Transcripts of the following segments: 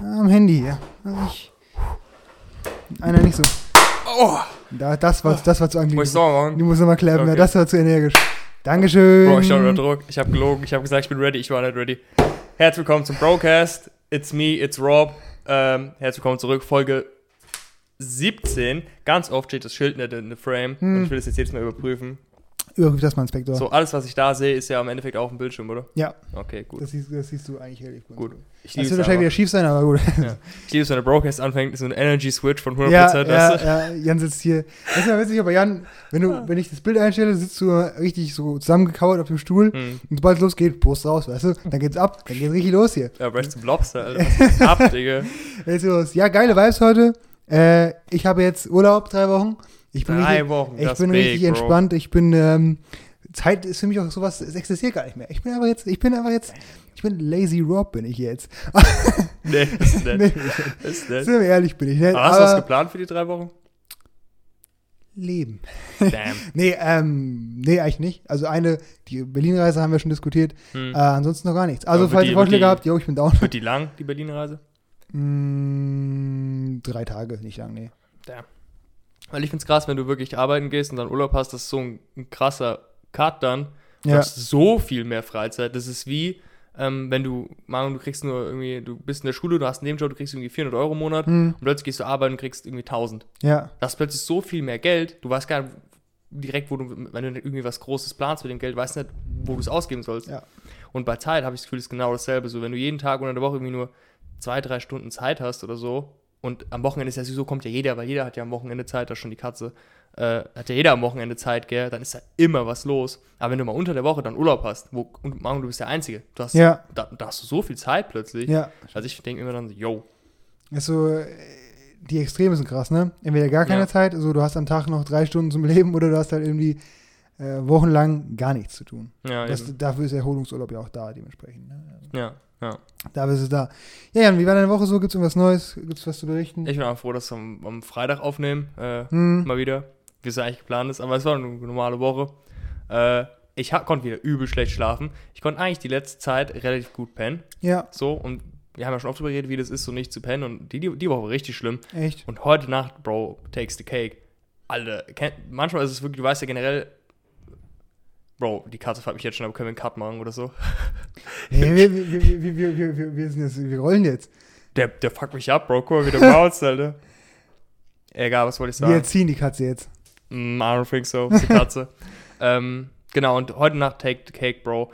Am Handy, ja. Also ich, einer nicht so. Oh, Da, das war, das war zu muss ich angenehm. Du musst nochmal klappen, ja, Okay. das war zu energisch. Dankeschön. Bro, ich stand unter Druck. Ich habe gelogen. Ich habe gesagt, ich bin ready. Ich war nicht ready. Herzlich willkommen zum Brocast. It's me, it's Rob. Ähm, herzlich willkommen zurück. Folge 17. Ganz oft steht das Schild nicht in the frame. Hm. Und ich will das jetzt jedes Mal überprüfen. Überprüf das mal, Inspektor. So, alles, was ich da sehe, ist ja im Endeffekt auch ein Bildschirm, oder? Ja, Okay, gut. das siehst, das siehst du eigentlich relativ gut. Gut. Ich Das wird es wahrscheinlich wieder schief sein, aber gut. Ja. Ich liebe es, wenn der Brocast anfängt, so ein Energy Switch von 100%. Ja, weißt ja, du? ja, Jan sitzt hier. Das ist ja witzig, aber Jan, wenn, du, wenn ich das Bild einstelle, sitzt du richtig so zusammengekauert auf dem Stuhl. Hm. Und sobald es losgeht, Brust raus, weißt du? Dann geht's ab, dann geht's richtig los hier. Ja, Brecht zum Lobster, Alter. Was ist ab, Digga? Ja, geile Vibes heute. Äh, ich habe jetzt Urlaub, drei Wochen. Ich bin Drei richtig, Wochen. ich bin big, richtig Bro. entspannt. Ich bin, ähm, Zeit ist für mich auch sowas, es existiert gar nicht mehr. Ich bin einfach jetzt, ich bin einfach jetzt, ich bin Lazy Rob, bin ich jetzt. Nee, ist nett. nee, Ist nett. sind wir ehrlich, bin ich nicht. Aber hast du was Aber geplant für die drei Wochen? Leben. Damn. Nee, ähm, nee, eigentlich nicht. Also eine, die Berlin-Reise haben wir schon diskutiert. Hm. Äh, ansonsten noch gar nichts. Also, Aber falls ihr Vorschläge habt, jo, ich bin down. Wird die lang, die Berlin-Reise? Mm, drei Tage, nicht lang, nee. Weil ich find's krass, wenn du wirklich arbeiten gehst und dann Urlaub hast, das ist so ein, ein krasser Cut dann. Du Ja. hast so viel mehr Freizeit. Das ist wie, ähm, wenn du, Manu, du kriegst nur irgendwie, du bist in der Schule, du hast einen Nebenjob, du kriegst irgendwie 400 Euro im Monat Hm, und plötzlich gehst du arbeiten und kriegst irgendwie 1000. ja, Das ist plötzlich so viel mehr Geld, du weißt gar nicht direkt, wo du, wenn du irgendwie was Großes planst mit dem Geld, weißt nicht, wo du es ausgeben sollst. Ja. Und bei Zeit habe ich das Gefühl, ist genau dasselbe. So, wenn du jeden Tag oder in der Woche irgendwie nur zwei, drei Stunden Zeit hast oder so, und am Wochenende ist ja sowieso, kommt ja jeder, weil jeder hat ja am Wochenende Zeit, da ist schon die Katze, äh, hat ja jeder am Wochenende Zeit, gell, dann ist da immer was los. Aber wenn du mal unter der Woche dann Urlaub hast, wo, und Manu, du bist der Einzige, du hast, ja, da, da hast du so viel Zeit plötzlich. ja. Also ich denke immer dann so, yo, Also, äh, die Extreme sind krass, ne? Entweder gar keine Ja. Zeit, also du hast am Tag noch drei Stunden zum Leben oder du hast halt irgendwie äh, wochenlang gar nichts zu tun. ja, Das, dafür ist Erholungsurlaub ja auch da, dementsprechend. Ne? Also, ja, ja. dafür ist es da. Ja, Jan, wie war deine Woche so? Gibt es irgendwas Neues? Gibt es was zu berichten? Ich bin auch froh, dass wir am, am Freitag aufnehmen, äh, Hm, mal wieder, wie es eigentlich geplant ist, aber es war eine normale Woche. Äh, ich konnte wieder übel schlecht schlafen. Ich konnte eigentlich die letzte Zeit relativ gut pennen, ja, so, und wir haben ja schon oft darüber geredet, wie das ist, so nicht zu pennen, und die, die, die Woche war richtig schlimm. echt. Und heute Nacht, Bro, takes the cake. Alter, manchmal ist es wirklich, du weißt ja generell, Bro, die Karte fragt mich jetzt schon, aber können wir einen Cut machen oder so? Nee, wir, wir, wir, wir, wir, wir, sind jetzt, wir rollen jetzt. Der, der fuckt mich ab, Bro. Guck mal, wie du brauchst, Alter. Egal, was wollte ich sagen? Wir ziehen die Katze jetzt. Mm, I don't think so. Die Katze. ähm, genau, und heute Nacht Take the Cake, Bro.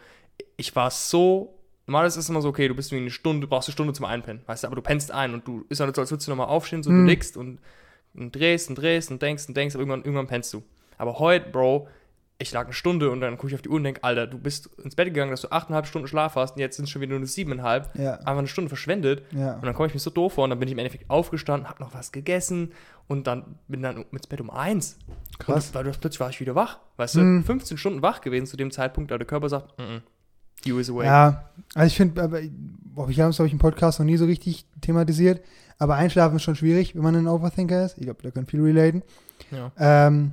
Ich war so. Normal ist es immer so, okay, du bist irgendwie eine Stunde, du brauchst eine Stunde zum Einpennen, weißt du, aber du pennst ein und du ist ja nicht so, als würdest du nochmal aufstehen, so hm. du mhm. nickst und, und drehst und drehst und denkst und denkst, aber irgendwann, irgendwann pennst du. Aber heute, Bro, ich lag eine Stunde und dann gucke ich auf die Uhr und denk, Alter, du bist ins Bett gegangen, dass du achteinhalb Stunden Schlaf hast und jetzt sind es schon wieder nur siebeneinhalb. Ja, Einfach eine Stunde verschwendet. ja. Und dann komme ich mir so doof vor und dann bin ich im Endeffekt aufgestanden, hab noch was gegessen und dann bin dann ins Bett um eins. Krass. Und weil du plötzlich war ich wieder wach. Weißt Mhm. du, 15 Stunden wach gewesen zu dem Zeitpunkt, da der Körper sagt, mm -mm, you is awake. Ja, also ich finde, ich habe es, glaube ich, im Podcast noch nie so richtig thematisiert, aber Einschlafen ist schon schwierig, wenn man ein Overthinker ist. Ich glaube, da können viele relaten. Ja. Ähm,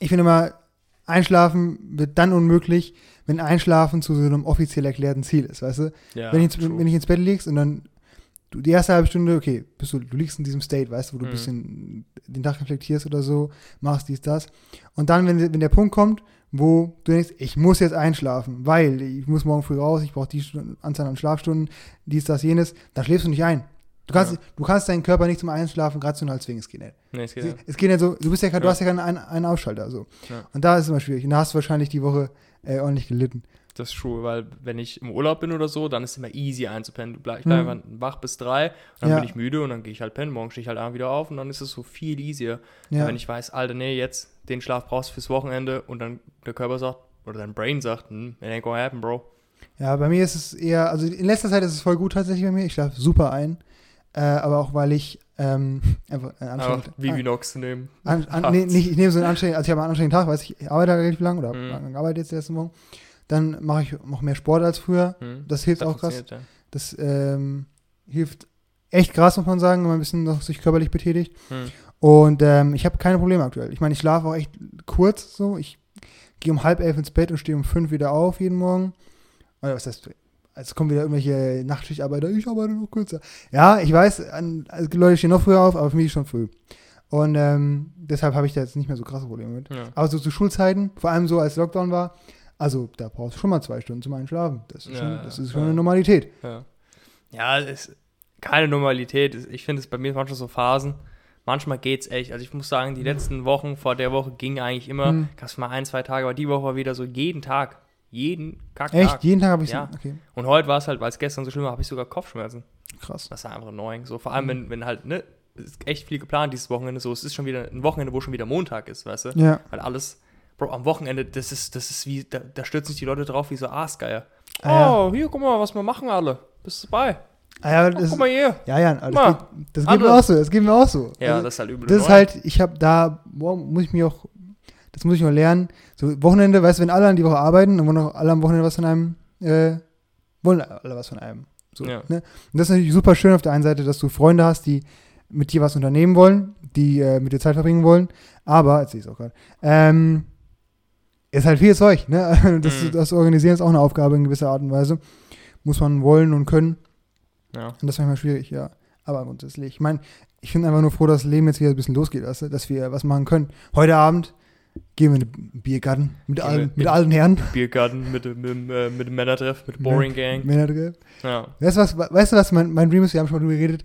ich finde immer, Einschlafen wird dann unmöglich, wenn Einschlafen zu so einem offiziell erklärten Ziel ist, weißt du? Ja, wenn, ich, wenn ich ins Bett liegst und dann du, die erste halbe Stunde, okay, bist du, du liegst in diesem State, weißt du, wo du ein Mhm. bisschen den Tag reflektierst oder so, machst dies, das. Und dann, wenn, wenn der Punkt kommt, wo du denkst, ich muss jetzt einschlafen, weil ich muss morgen früh raus, ich brauche die Anzahl an Schlafstunden, dies, das, jenes, dann schläfst du nicht ein. Du kannst, Ja. du kannst deinen Körper nicht zum Einschlafen rational zwingen, es geht nicht. nee, es geht ja. es geht nicht so, du bist ja, du Ja. hast ja keinen einen, einen Ausschalter, so. Ja. Und da ist es immer schwierig. Und da hast du wahrscheinlich die Woche äh, ordentlich gelitten. Das ist true, weil wenn ich im Urlaub bin oder so, dann ist es immer easy einzupennen. Ich bleibe Mhm. einfach wach bis drei, dann Ja. bin ich müde und dann gehe ich halt pennen. Morgen stehe ich halt abends wieder auf und dann ist es so viel easier. Ja. Wenn ich weiß, Alter, nee, jetzt den Schlaf brauchst du fürs Wochenende und dann der Körper sagt, oder dein Brain sagt, hm, it ain't gonna happen, bro. Ja, bei mir ist es eher, also in letzter Zeit ist es voll gut tatsächlich bei mir. Ich schlafe super ein. Äh, aber auch weil ich ähm, einfach ein Aber anstrengend, Vivinox zu nehmen. an, an, nee, nicht, ich nehme so einen anstrengenden, also ich habe einen anstrengenden Tag, weiß ich, ich arbeite relativ lang oder Mhm. habe gearbeitet jetzt erst Morgen. Dann mache ich noch mehr Sport als früher. Hm. Das hilft auch krass. funktioniert, Das ähm, hilft echt krass, muss man sagen, wenn man ein bisschen noch sich körperlich betätigt. ja. Hm. Und ähm, ich habe keine Probleme aktuell. Ich meine, ich schlafe auch echt kurz so. Ich gehe um halb elf ins Bett und stehe um fünf wieder auf jeden Morgen. Oder was heißt es kommen wieder irgendwelche Nachtschichtarbeiter, ich arbeite noch kürzer. Ja, ich weiß, an, also Leute stehen noch früher auf, aber für mich schon früh. Und ähm, deshalb habe ich da jetzt nicht mehr so krasse Probleme mit. Ja. Aber so zu Schulzeiten, vor allem so als Lockdown war, also da brauchst du schon mal zwei Stunden zum Einschlafen. Das ist Ja, schon, das ist schon ja. eine Normalität. Ja, ja es ist keine Normalität. Ich finde es bei mir manchmal so Phasen. Manchmal geht's echt. Also ich muss sagen, die letzten Wochen vor der Woche ging eigentlich immer. Hm. Gab es mal ein, zwei Tage, aber die Woche war wieder so jeden Tag. Jeden Kacktag. Echt? Jeden Tag habe ich Ja. so. Okay, Und heute war es halt, weil es gestern so schlimm war, habe ich sogar Kopfschmerzen. krass. Das ist einfach annoying. So, vor allem, wenn, wenn halt, ne, es ist echt viel geplant dieses Wochenende. So, es ist schon wieder ein Wochenende, wo schon wieder Montag ist, weißt du? Ja. Weil alles, Bro, am Wochenende, das ist, das ist wie, da, da stürzen sich die Leute drauf wie so Aasgeier. Ah, ja. oh, hier, guck mal, was wir machen alle. Bist du dabei? Ah, ja, Oh, guck mal hier. ja, ja, das, Mal, geht, das geht mir auch so. Das geht mir auch so. Ja, also, das ist halt übel. das ist halt, ich habe da, boah, muss ich mir auch, das muss ich noch lernen. So Wochenende, weißt du, wenn alle an die Woche arbeiten, dann wollen auch alle am Wochenende was von einem, äh, wollen alle was von einem. So, Ja. ne? Und das ist natürlich super schön auf der einen Seite, dass du Freunde hast, die mit dir was unternehmen wollen, die äh, mit dir Zeit verbringen wollen. Aber, jetzt sehe ich es auch gerade, ähm, ist halt viel Zeug, ne? Das, Mhm. das Organisieren ist auch eine Aufgabe in gewisser Art und Weise. Muss man wollen und können. Ja. Und das ist manchmal schwierig, ja. Aber grundsätzlich, ich meine, ich bin einfach nur froh, dass das Leben jetzt wieder ein bisschen losgeht, du? dass wir was machen können. Heute Abend gehen wir in den Biergarten mit, Gehen allen, mit in- allen Herren. Biergarten mit, dem- mit, äh, mit dem Männertreff, mit Boring Gang. Männertreff. Ja. Weißt du, was, weißt du, was mein, mein Dream ist? Wir haben schon mal drüber geredet.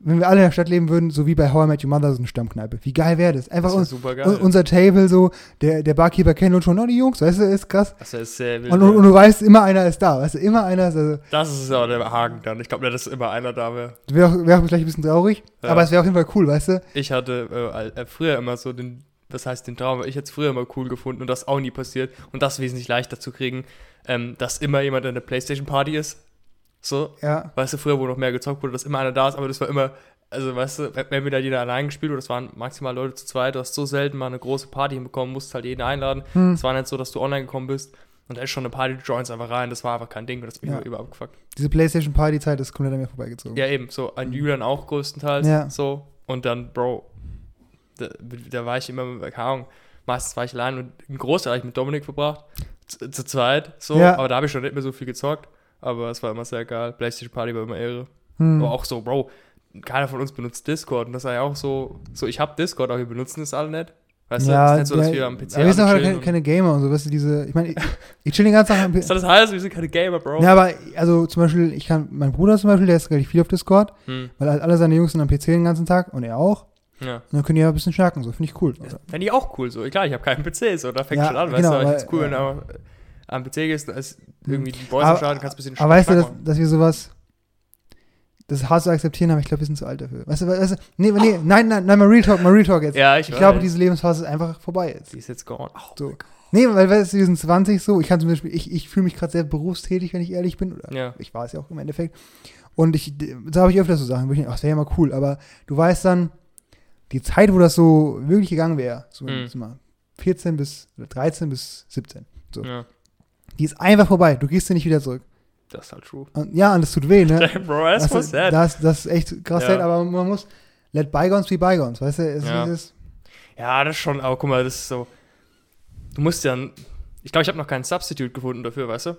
Wenn wir alle in der Stadt leben würden, so wie bei How I Met Your Mother, so eine Stammkneipe. Wie geil wäre das? Einfach Das super un- geil. unser Table so, der, der Barkeeper kennt uns schon, oh, die Jungs, weißt du, ist krass. Das ist sehr wild. Und, und, und du weißt, immer einer ist da, weißt du, immer einer ist, also, das ist auch der Haken dann. Ich glaube, dass immer einer da wäre. wäre auch, wär auch vielleicht ein bisschen traurig, Ja. aber es wäre auf jeden Fall cool, weißt du? Ich hatte äh, äh, früher immer so den, was heißt den Traum, ich hätte es früher immer cool gefunden und das auch nie passiert und das wesentlich leichter zu kriegen, ähm, dass immer jemand in der Playstation-Party ist. So, Ja, weißt du, früher, wo noch mehr gezockt wurde, dass immer einer da ist, aber das war immer, also weißt du, wenn- wir da jeder allein gespielt oder das waren maximal Leute zu zweit, du hast so selten mal eine große Party hinbekommen, musst halt jeden einladen. Hm. Es war nicht so, dass du online gekommen bist und da ist schon eine Party, du joinst einfach rein, das war einfach kein Ding und das mich Ja. immer über abgefuckt. diese Playstation-Party-Zeit ist komplett an mir vorbeigezogen. Ja, eben, so an Julian auch größtenteils. Ja. So. Und dann, Bro, da, da war ich immer, keine Ahnung, meistens war ich allein und einen Großteil habe ich mit Dominik verbracht. Zu, zu zweit, so. Ja. Aber da habe ich schon nicht mehr so viel gezockt. Aber es war immer sehr geil. PlayStation Party war immer Ehre. Hm. Aber auch so, Bro, keiner von uns benutzt Discord. Und das war ja auch so, so ich habe Discord, aber wir benutzen es alle nicht. Weißt du, ja, es ist nicht so, dass wir am PC aber wir sind auch alle keine, Gamer und so, weißt du, diese, ich meine, ich, ich chill den ganzen Tag am PC. soll das heißen? Wir sind keine Gamer, Bro. Ja, aber, also zum Beispiel, ich kann, mein Bruder zum Beispiel, der ist relativ viel auf Discord, Hm, weil halt alle seine Jungs sind am PC den ganzen Tag und er auch. Ja. Und dann können die ja ein bisschen schnacken, so, finde ich cool. Fände ich auch cool, so. Klar, ich habe keinen PC, so, da fängt Ja, schon an, weißt genau, du, aber ich find's cool, wenn du äh, am PC gehst, da ist irgendwie die Start, du kannst ein bisschen Aber weißt du, dass, dass wir sowas, das ist hart zu akzeptieren, aber ich glaube, wir sind zu alt dafür. Weißt du, weißt du, nee, nee, nein, nein, nein, mal Real Talk, mal Real Talk jetzt. Ja, ich, ich glaube, diese Lebensphase ist einfach vorbei jetzt. die ist jetzt gone. Oh, So. Nee, weil, weißt du, wir sind 20 so, ich kann zum Beispiel, ich, ich fühle mich gerade sehr berufstätig, wenn ich ehrlich bin, oder Ja. ich war es ja auch im Endeffekt. Und ich, da habe ich öfter so Sachen, wo ich denke, ach, das wäre ja mal cool, aber du weißt dann, die Zeit, wo das so wirklich gegangen wäre, so Mhm. mal, 14 bis, oder 13 bis 17, so, Ja, die ist einfach vorbei, du gehst dir nicht wieder zurück. das ist halt true. Und, ja, und das tut weh, ne? Bro, that's das, sad. das, das ist echt krass Ja. sad, aber man muss, let bygones be bygones, weißt du? Es Ja. ist, Ja, das ist schon, aber guck mal, das ist so. Du musst ja. Ich glaube, ich habe noch keinen Substitute gefunden dafür, weißt du?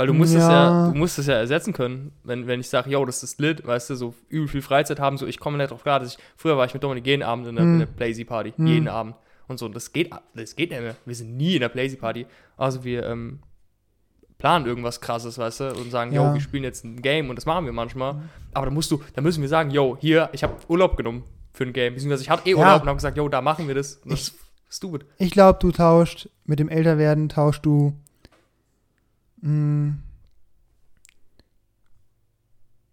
Weil du musst es Ja. ja, du musst es ja ersetzen können, wenn, wenn ich sage, yo, das ist lit, weißt du, so übel viel Freizeit haben, so ich komme nicht drauf klar, dass ich, früher war ich mit Dominik jeden Abend in der, Hm. in der Playsy Party, Hm. jeden Abend. Und so, das geht, das geht nicht mehr. Wir sind nie in der Playsy Party. Also wir ähm, planen irgendwas krasses, weißt du, und sagen, Ja. yo, wir spielen jetzt ein Game und das machen wir manchmal. Aber da musst du, da müssen wir sagen, yo, hier, ich habe Urlaub genommen für ein Game. Beziehungsweise ich hatte eh Ja. Urlaub und habe gesagt, yo, da machen wir das. Und das Ich- ist stupid. ich glaube, du tauscht, mit dem Älterwerden tauscht du, mh,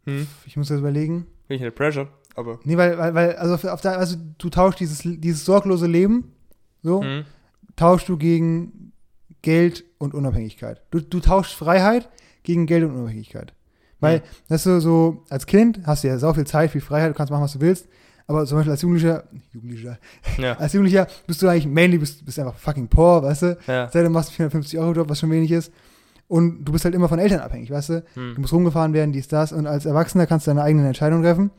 Hm. ich muss das überlegen, Bin ich in der Pressure, aber. Nee, weil, weil, weil also, auf, der, also du tauschst dieses, dieses sorglose Leben, so, Hm. tauschst du gegen Geld und Unabhängigkeit. Du, du tauschst Freiheit gegen Geld und Unabhängigkeit. Weil, das ist so, so, als Kind hast du ja so viel Zeit, viel Freiheit, du kannst machen, was du willst. Aber zum Beispiel als Jugendlicher, Jugendlicher, Ja. als Jugendlicher bist du eigentlich mainly, bist, bist einfach fucking poor, weißt du? ja. Sei du machst einen 450 Euro Job, was schon wenig ist. Und du bist halt immer von Eltern abhängig, weißt du? Du Hm. musst rumgefahren werden, dies, das. Und als Erwachsener kannst du deine eigenen Entscheidungen treffen.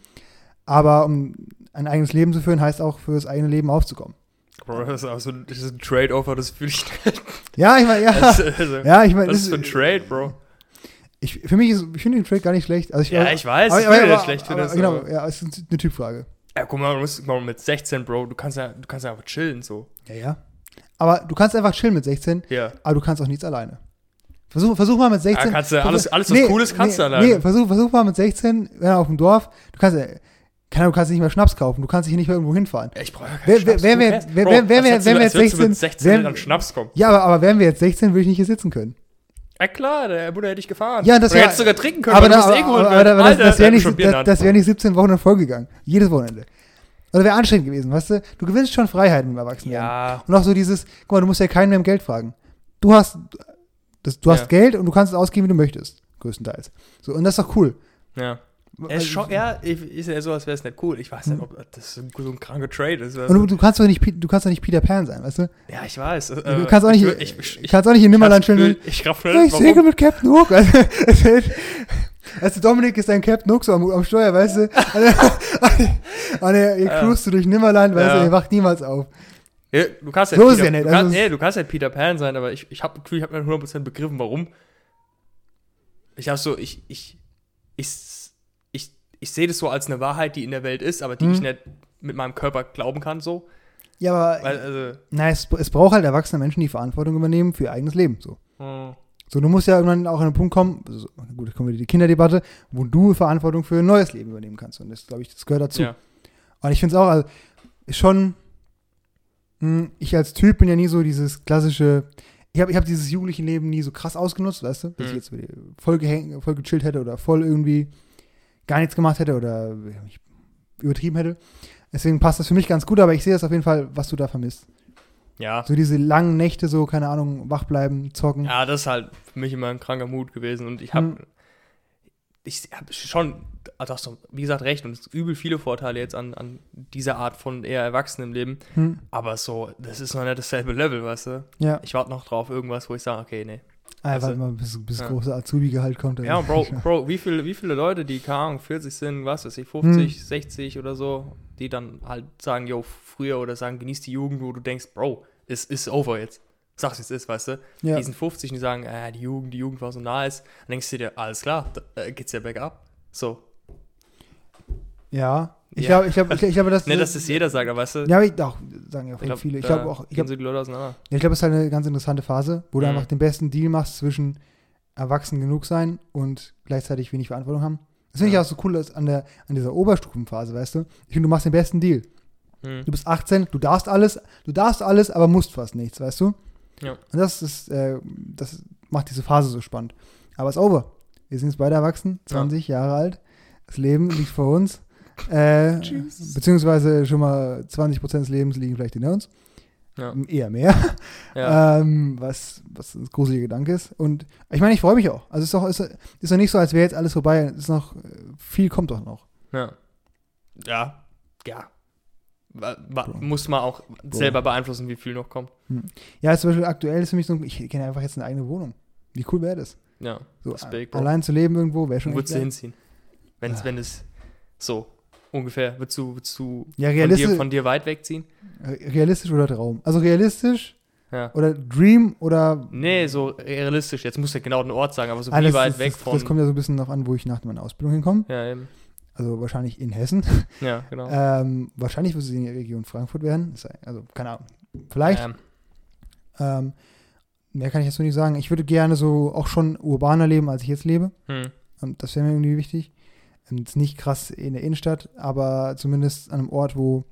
Aber um ein eigenes Leben zu führen, heißt auch für das eigene Leben aufzukommen. Bro, das ist auch so ist ein Trade-Offer, das fühle ich nicht. Ja, ich meine, ja. Das, also, ja, ich meine, das ist für ein Trade, Bro. Ich, für mich ist, ich finde den Trade gar nicht schlecht. Also ich, Ja, ich weiß, aber, ich aber, aber, das schlecht, finde genau, ja, es ist eine Typfrage. Ja, guck mal, du musst, guck mal, mit 16, Bro, du kannst ja, du kannst ja einfach chillen, so. Ja, ja. Aber du kannst einfach chillen mit 16, Ja. aber du kannst auch nichts alleine. Versuch, versuch mal mit 16. Ja, kannst du alles- alles, was cool ist, kannst nee, du alleine. Nee, versuch, versuch mal mit 16, wenn auf dem Dorf, du kannst keine Ahnung, du kannst nicht mehr Schnaps kaufen, du kannst dich nicht mehr irgendwo hinfahren. Ich brauche ja keinen Wer- Schnaps. wer- Who wer- wer- wer- würdest du 16 mit 16 wer- an Schnaps kommen. Ja, aber, aber wären wir jetzt 16, würde ich nicht hier sitzen können. Ja klar, der Bruder hätte ich gefahren. Ja, das wär- hättest sogar trinken können, aber da, aber, eh aber, aber das, Alter, das wäre nicht, das, das wär nicht 17 Wochen in Folge gegangen. Jedes Wochenende. Oder wäre anstrengend gewesen, weißt du? Du gewinnst schon Freiheiten im Erwachsenenleben. Ja, Und auch so dieses, guck mal, du musst ja keinen mehr um Geld fragen. Du hast, das, du hast Ja. Geld und du kannst es ausgeben, wie du möchtest. Größtenteils. So, und das ist doch cool. ja. Er ist schon, ja, ich- ist ja so, als wäre es nicht cool. Ich weiß nicht, ob das so ein, so ein kranker Trade ist. Und du, du kannst doch nicht, du kannst doch nicht Peter Pan sein, weißt du? ja, ich weiß. Du kannst auch nicht, Äh, Ich, ich, ich, kannst auch nicht in Nimmerland chillen. Ich raff Ja, nicht, ich segel mit Captain Hook. Weißt du, weißt du, Dominik ist dein Captain Hook so am, am Steuer, weißt du? Und ihr, ihr Ja. cruist so durch Nimmerland, weißt Ja. du, ihr wacht niemals auf. Ja, du kannst So halt ist Peter, ja nicht, Du kannst, also nee, du kannst halt Peter Pan sein, aber ich, ich habe Gefühl, ich habe nicht 100% begriffen, warum. Ich habe so, ich, ich, ich, ich, ich sehe das so als eine Wahrheit, die in der Welt ist, aber die Hm. ich nicht mit meinem Körper glauben kann, so. Ja, aber Weil, also, na, es, es braucht halt erwachsene Menschen, die Verantwortung übernehmen für ihr eigenes Leben. So. hm, So, du musst ja irgendwann auch an einen Punkt kommen, also, gut, kommen wir in die Kinderdebatte, wo du Verantwortung für ein neues Leben übernehmen kannst. Und das, glaube ich, das gehört dazu. ja. Und ich finde es auch, also, schon, ich als Typ bin ja nie so dieses klassische, ich habe ich hab dieses jugendliche Leben nie so krass ausgenutzt, weißt du, dass ich Mhm. jetzt voll, gehäng, voll gechillt hätte oder voll irgendwie gar nichts gemacht hätte oder mich übertrieben hätte. Deswegen passt das für mich ganz gut, aber ich sehe das auf jeden Fall, was du da vermisst. Ja. So diese langen Nächte, so, keine Ahnung, wach bleiben, zocken. ja, das ist halt für mich immer ein kranker Mut gewesen und ich habe Hm. ich habe schon, also hast du, wie gesagt, recht und es gibt übel viele Vorteile jetzt an, an dieser Art von eher Erwachsenen im Leben, Hm, aber so, das ist noch nicht dasselbe Level, weißt du? ja, Ich warte noch drauf, irgendwas, wo ich sage, okay, nee. einfach also- mal bis, bis Ja. große Azubi-Gehalt kommt. Ja, Bro, Bro, wie viele, wie viele Leute, die, keine Ahnung, 40 sind, was weiß ich, 50, Hm. 60 oder so, die dann halt sagen, yo, früher oder sagen, genieß die Jugend, wo du denkst, Bro, es ist over jetzt. Sag's, wie es ist, weißt du? Ja. Die sind 50 und die sagen, äh, die Jugend, die Jugend war so nice. Dann denkst du dir, alles klar, da äh, geht's ja bergab. So. Ja, ich Ja. glaube, ich glaube, ich, ich glaube, das. Nicht, dass das jeder sagt, aber weißt du, Ja, aber ich, doch, sagen ja voll glaub, viele. Ich glaube auch, ich glaube, ja, glaube, es ist halt eine ganz interessante Phase, wo du Mhm. einfach den besten Deal machst zwischen erwachsen genug sein und gleichzeitig wenig Verantwortung haben. Das finde Ja. ich auch so cool dass an, der, an dieser Oberstufenphase, weißt du? Ich finde, du machst den besten Deal. Hm. Du bist 18, du darfst alles, du darfst alles, aber musst fast nichts, weißt du? Ja. Und das ist, äh, das macht diese Phase so spannend. Aber es ist over. Wir sind jetzt beide erwachsen, 20 Jahre alt. Das Leben liegt vor uns. Äh, Tschüss. beziehungsweise schon mal 20% des Lebens liegen vielleicht hinter uns. Ja. Eher mehr. Ja. Ähm, was, was ein gruseliger Gedanke ist. Und ich meine, ich freue mich auch. Also es ist doch, ist, ist doch nicht so, als wäre jetzt alles vorbei. Es ist noch, äh, viel kommt doch noch. ja. Ja. Ja. Wa- wa- Bro. Muss man auch selber beeinflussen, wie viel noch kommt. Ja, zum Beispiel aktuell ist für mich so, ich kenne einfach jetzt eine eigene Wohnung. Wie cool wäre das? Ja. So, Das big, allein zu leben irgendwo wäre schon würdest du hinziehen? Wenn's, Ah. wenn es so ungefähr, würdest du, würdest du Ja, von, dir, von dir weit wegziehen? realistisch oder Traum? Also realistisch Ja. oder Dream oder Nee, so realistisch. Jetzt musst du genau den Ort sagen, aber so Ah, wie weit das, weg das, von. Das kommt ja so ein bisschen darauf an, wo ich nach meiner Ausbildung hinkomme. ja, eben. Also wahrscheinlich in Hessen. Ja, genau. Ähm, wahrscheinlich wird es in der Region Frankfurt werden. Also, keine Ahnung. Vielleicht. Ähm, Ähm, mehr kann ich jetzt so nicht sagen. Ich würde gerne so auch schon urbaner leben, als ich jetzt lebe. hm. Und das wäre mir irgendwie wichtig. Jetzt nicht krass in der Innenstadt, aber zumindest an einem Ort, wo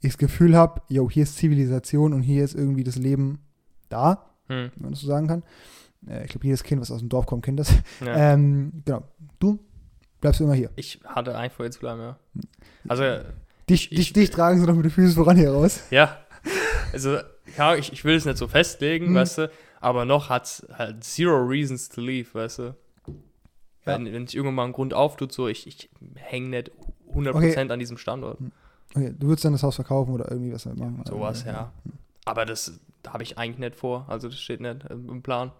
ich das Gefühl habe, jo, hier ist Zivilisation und hier ist irgendwie das Leben da, Hm. wenn man das so sagen kann. Äh, ich glaube, jedes Kind, was aus dem Dorf kommt, kennt das. Ja. Ähm, genau. Du bleibst immer hier. Ich hatte eigentlich vor, jetzt zu bleiben, ja. Also, Dich, Ich- dich, dich tragen sie noch mit den Füßen voran hier raus. ja. Also, ja, ich, ich will es nicht so festlegen, Hm. weißt du, aber noch hat es halt zero reasons to leave, weißt du. Ja. Wenn, wenn sich irgendwann mal ein Grund auftut, so, ich, ich hänge nicht 100% an diesem Standort. Okay, du würdest dann das Haus verkaufen oder irgendwie was damit machen. Sowas, Äh, ja. Aber das habe ich eigentlich nicht vor. Also das steht nicht im im Plan.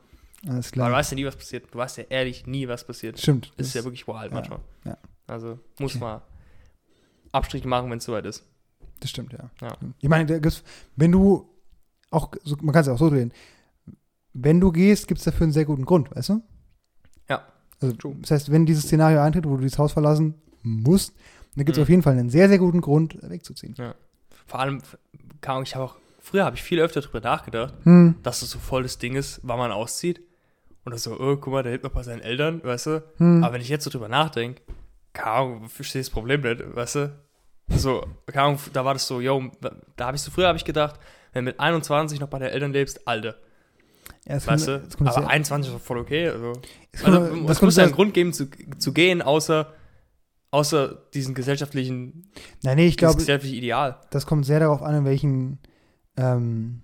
Alles Aber klar. du weißt ja nie, was passiert. Du weißt ja ehrlich nie, was passiert. Stimmt. Das ist ja wirklich wild ja, manchmal. ja. Also muss Okay. man Abstriche machen, wenn es soweit ist. Das stimmt, ja. Ja. Ich meine, wenn du auch, man kann es ja auch so drehen, wenn du gehst, gibt es dafür einen sehr guten Grund, weißt du? Ja. Also, True. das heißt, wenn dieses Szenario eintritt, wo du dieses Haus verlassen musst, dann gibt es Mhm. auf jeden Fall einen sehr, sehr guten Grund, wegzuziehen. Vor allem, ich habe auch, früher habe ich viel öfter darüber nachgedacht, Hm, dass das so voll das Ding ist, wann man auszieht. Und das so, oh, guck mal, der lebt noch bei seinen Eltern, weißt du? hm. Aber wenn ich jetzt so drüber nachdenke, keine Ahnung, verstehe das Problem nicht, weißt du? So, keine Ahnung, da war das so, yo, da habe ich so, früher habe ich gedacht, wenn du mit 21 noch bei den Eltern lebst, Alter, ja, es weißt du? es kommt Aber sehr- 21 ist voll okay, also. es Also, kommt- es das kommt muss ja einen Grund geben, zu, zu gehen, außer, außer diesen gesellschaftlichen, Nein, nee, ich glaube, gesellschaftliche Ideal. das kommt sehr darauf an, in welchen, ähm,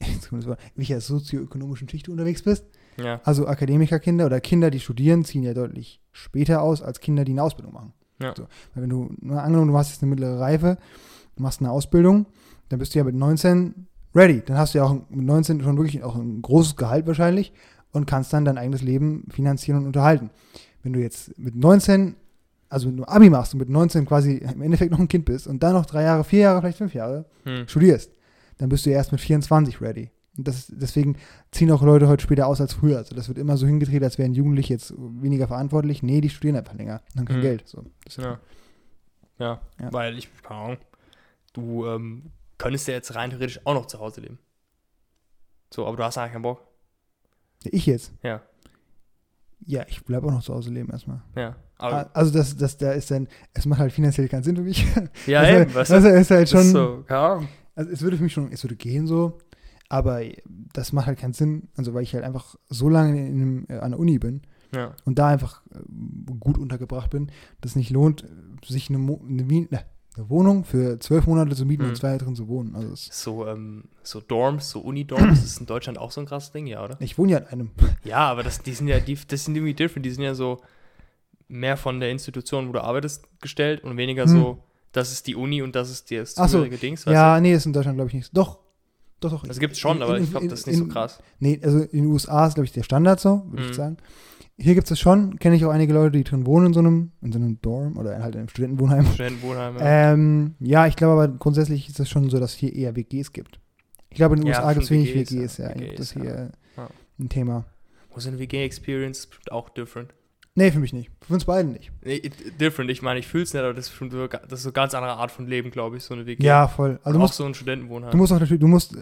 in welcher sozioökonomischen Schicht du unterwegs bist. Ja, Also Akademikerkinder oder Kinder, die studieren, ziehen ja deutlich später aus als Kinder, die eine Ausbildung machen. Ja. So, weil wenn du, na, angenommen, du hast jetzt eine mittlere Reife, du machst eine Ausbildung, dann bist du ja mit 19 ready. Dann hast du ja auch mit 19 schon wirklich auch ein großes Gehalt wahrscheinlich und kannst dann dein eigenes Leben finanzieren und unterhalten. Wenn du jetzt mit 19, also wenn du Abi machst und mit 19 quasi im Endeffekt noch ein Kind bist und dann noch drei Jahre, vier Jahre, vielleicht fünf Jahre hm. studierst, dann bist du erst mit 24 ready. Und das, deswegen ziehen auch Leute heute später aus als früher. Also das wird immer so hingedreht, als wären Jugendliche jetzt weniger verantwortlich. Nee, die studieren einfach länger und haben kein Mhm. Geld. So. Ja. ja. Ja. weil ich, keine Ahnung, du ähm, könntest ja jetzt rein theoretisch auch noch zu Hause leben. So, aber du hast eigentlich keinen Bock. Ich jetzt? Ja. Ja, ich bleibe auch noch zu Hause leben erstmal. Ja. Ah, Also das, das, da ist dann, es macht halt finanziell keinen Sinn für mich. ja, das eben, ist, weißt das du? ist halt Das schon, ist so, Ahnung. also es würde für mich schon, es würde gehen so, aber das macht halt keinen Sinn, also weil ich halt einfach so lange in, einem, äh, an der Uni bin Ja. und da einfach äh, gut untergebracht bin, dass es nicht lohnt, sich eine, Mo eine, ne, eine Wohnung für zwölf Monate zu mieten Mhm. und zwei Jahre drin zu wohnen. Also es, So, ähm, so Dorms, so Uni-Dorms, ist in Deutschland auch so ein krasses Ding, ja, oder? ich wohne ja in einem. Ja, aber das, die sind ja, die, das sind irgendwie different, die sind ja so mehr von der Institution, wo du arbeitest, gestellt und weniger Hm. so, das ist die Uni und das ist das Ach so, zugehörige Dings, Ja, nee, das ist in Deutschland glaube ich nicht. Doch, doch, doch. du? Das gibt's schon, In- aber in- ich glaube, das ist nicht so in- krass. Nee, also in den USA ist, glaube ich, der Standard so, würde Mhm. ich sagen. Hier gibt es das schon, kenne ich auch einige Leute, die drin wohnen in so einem, in so einem Dorm oder halt in einem Studentenwohnheim. Studentenwohnheim, ja. Ähm, ja, ich glaube aber grundsätzlich ist es schon so, dass es hier eher WGs gibt. Ich glaube, in den Ja, USA gibt es wenig WGs, WGs, ja. glaub, das ist WGs, hier Ja. ein Thema. Wo so eine WG-Experience auch different. Nee, für mich nicht. Für uns beiden nicht. Nee, different, ich meine, ich fühle es nicht, aber das ist schon so, das ist so eine ganz andere Art von Leben, glaube ich, so eine WG. Ja, voll. Also auch musst, so ein Studentenwohnheim. du musst auch natürlich, du musst, äh,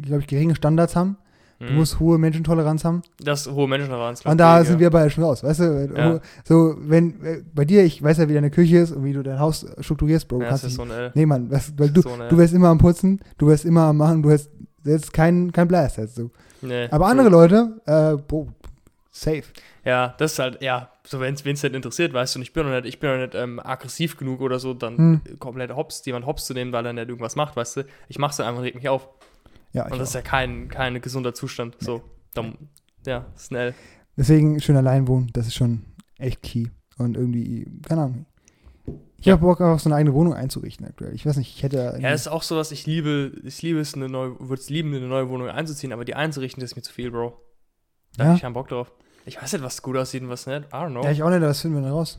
glaube ich, geringe Standards haben. Du Mhm. musst hohe Menschentoleranz haben. das hohe Menschentoleranz. Und da sind wir beide schon raus, weißt du? Ja. So, wenn, bei dir, ich weiß ja, wie deine Küche ist und wie du dein Haus strukturierst, Bro. Ja, kannst das ist so ein L. nee, Mann, was, weil du, so du wärst immer am Putzen, du wärst immer am Machen, du hast jetzt kein, kein Blast, jetzt so. Nee, Aber so. andere Leute, äh, Bro, safe. Ja, das ist halt, ja, so wenn es halt interessiert, weißt du, und ich bin noch nicht, ich bin noch nicht ähm, aggressiv genug oder so, dann Hm. komplett hops, jemand hops zu nehmen, weil er nicht irgendwas macht, weißt du. Ich mach's dann einfach, reg mich auf. Ja, und das ist ja kein, kein gesunder Zustand. So, dann, ja, schnell. Deswegen schön allein wohnen, das ist schon echt key. Und irgendwie, keine Ahnung. Ich Ja. habe Bock, auch so eine eigene Wohnung einzurichten aktuell. Ich weiß nicht, ich hätte. Ja, das ist auch sowas, ich liebe, ich liebe es, eine neue, würde es lieben, eine neue Wohnung einzuziehen, aber die einzurichten, das ist mir zu viel, Bro. Da Ja? hab ich keinen Bock drauf. Ich weiß nicht, was gut aussieht und was nicht. I don't know. ja, ich auch nicht, aber das finden wir dann raus.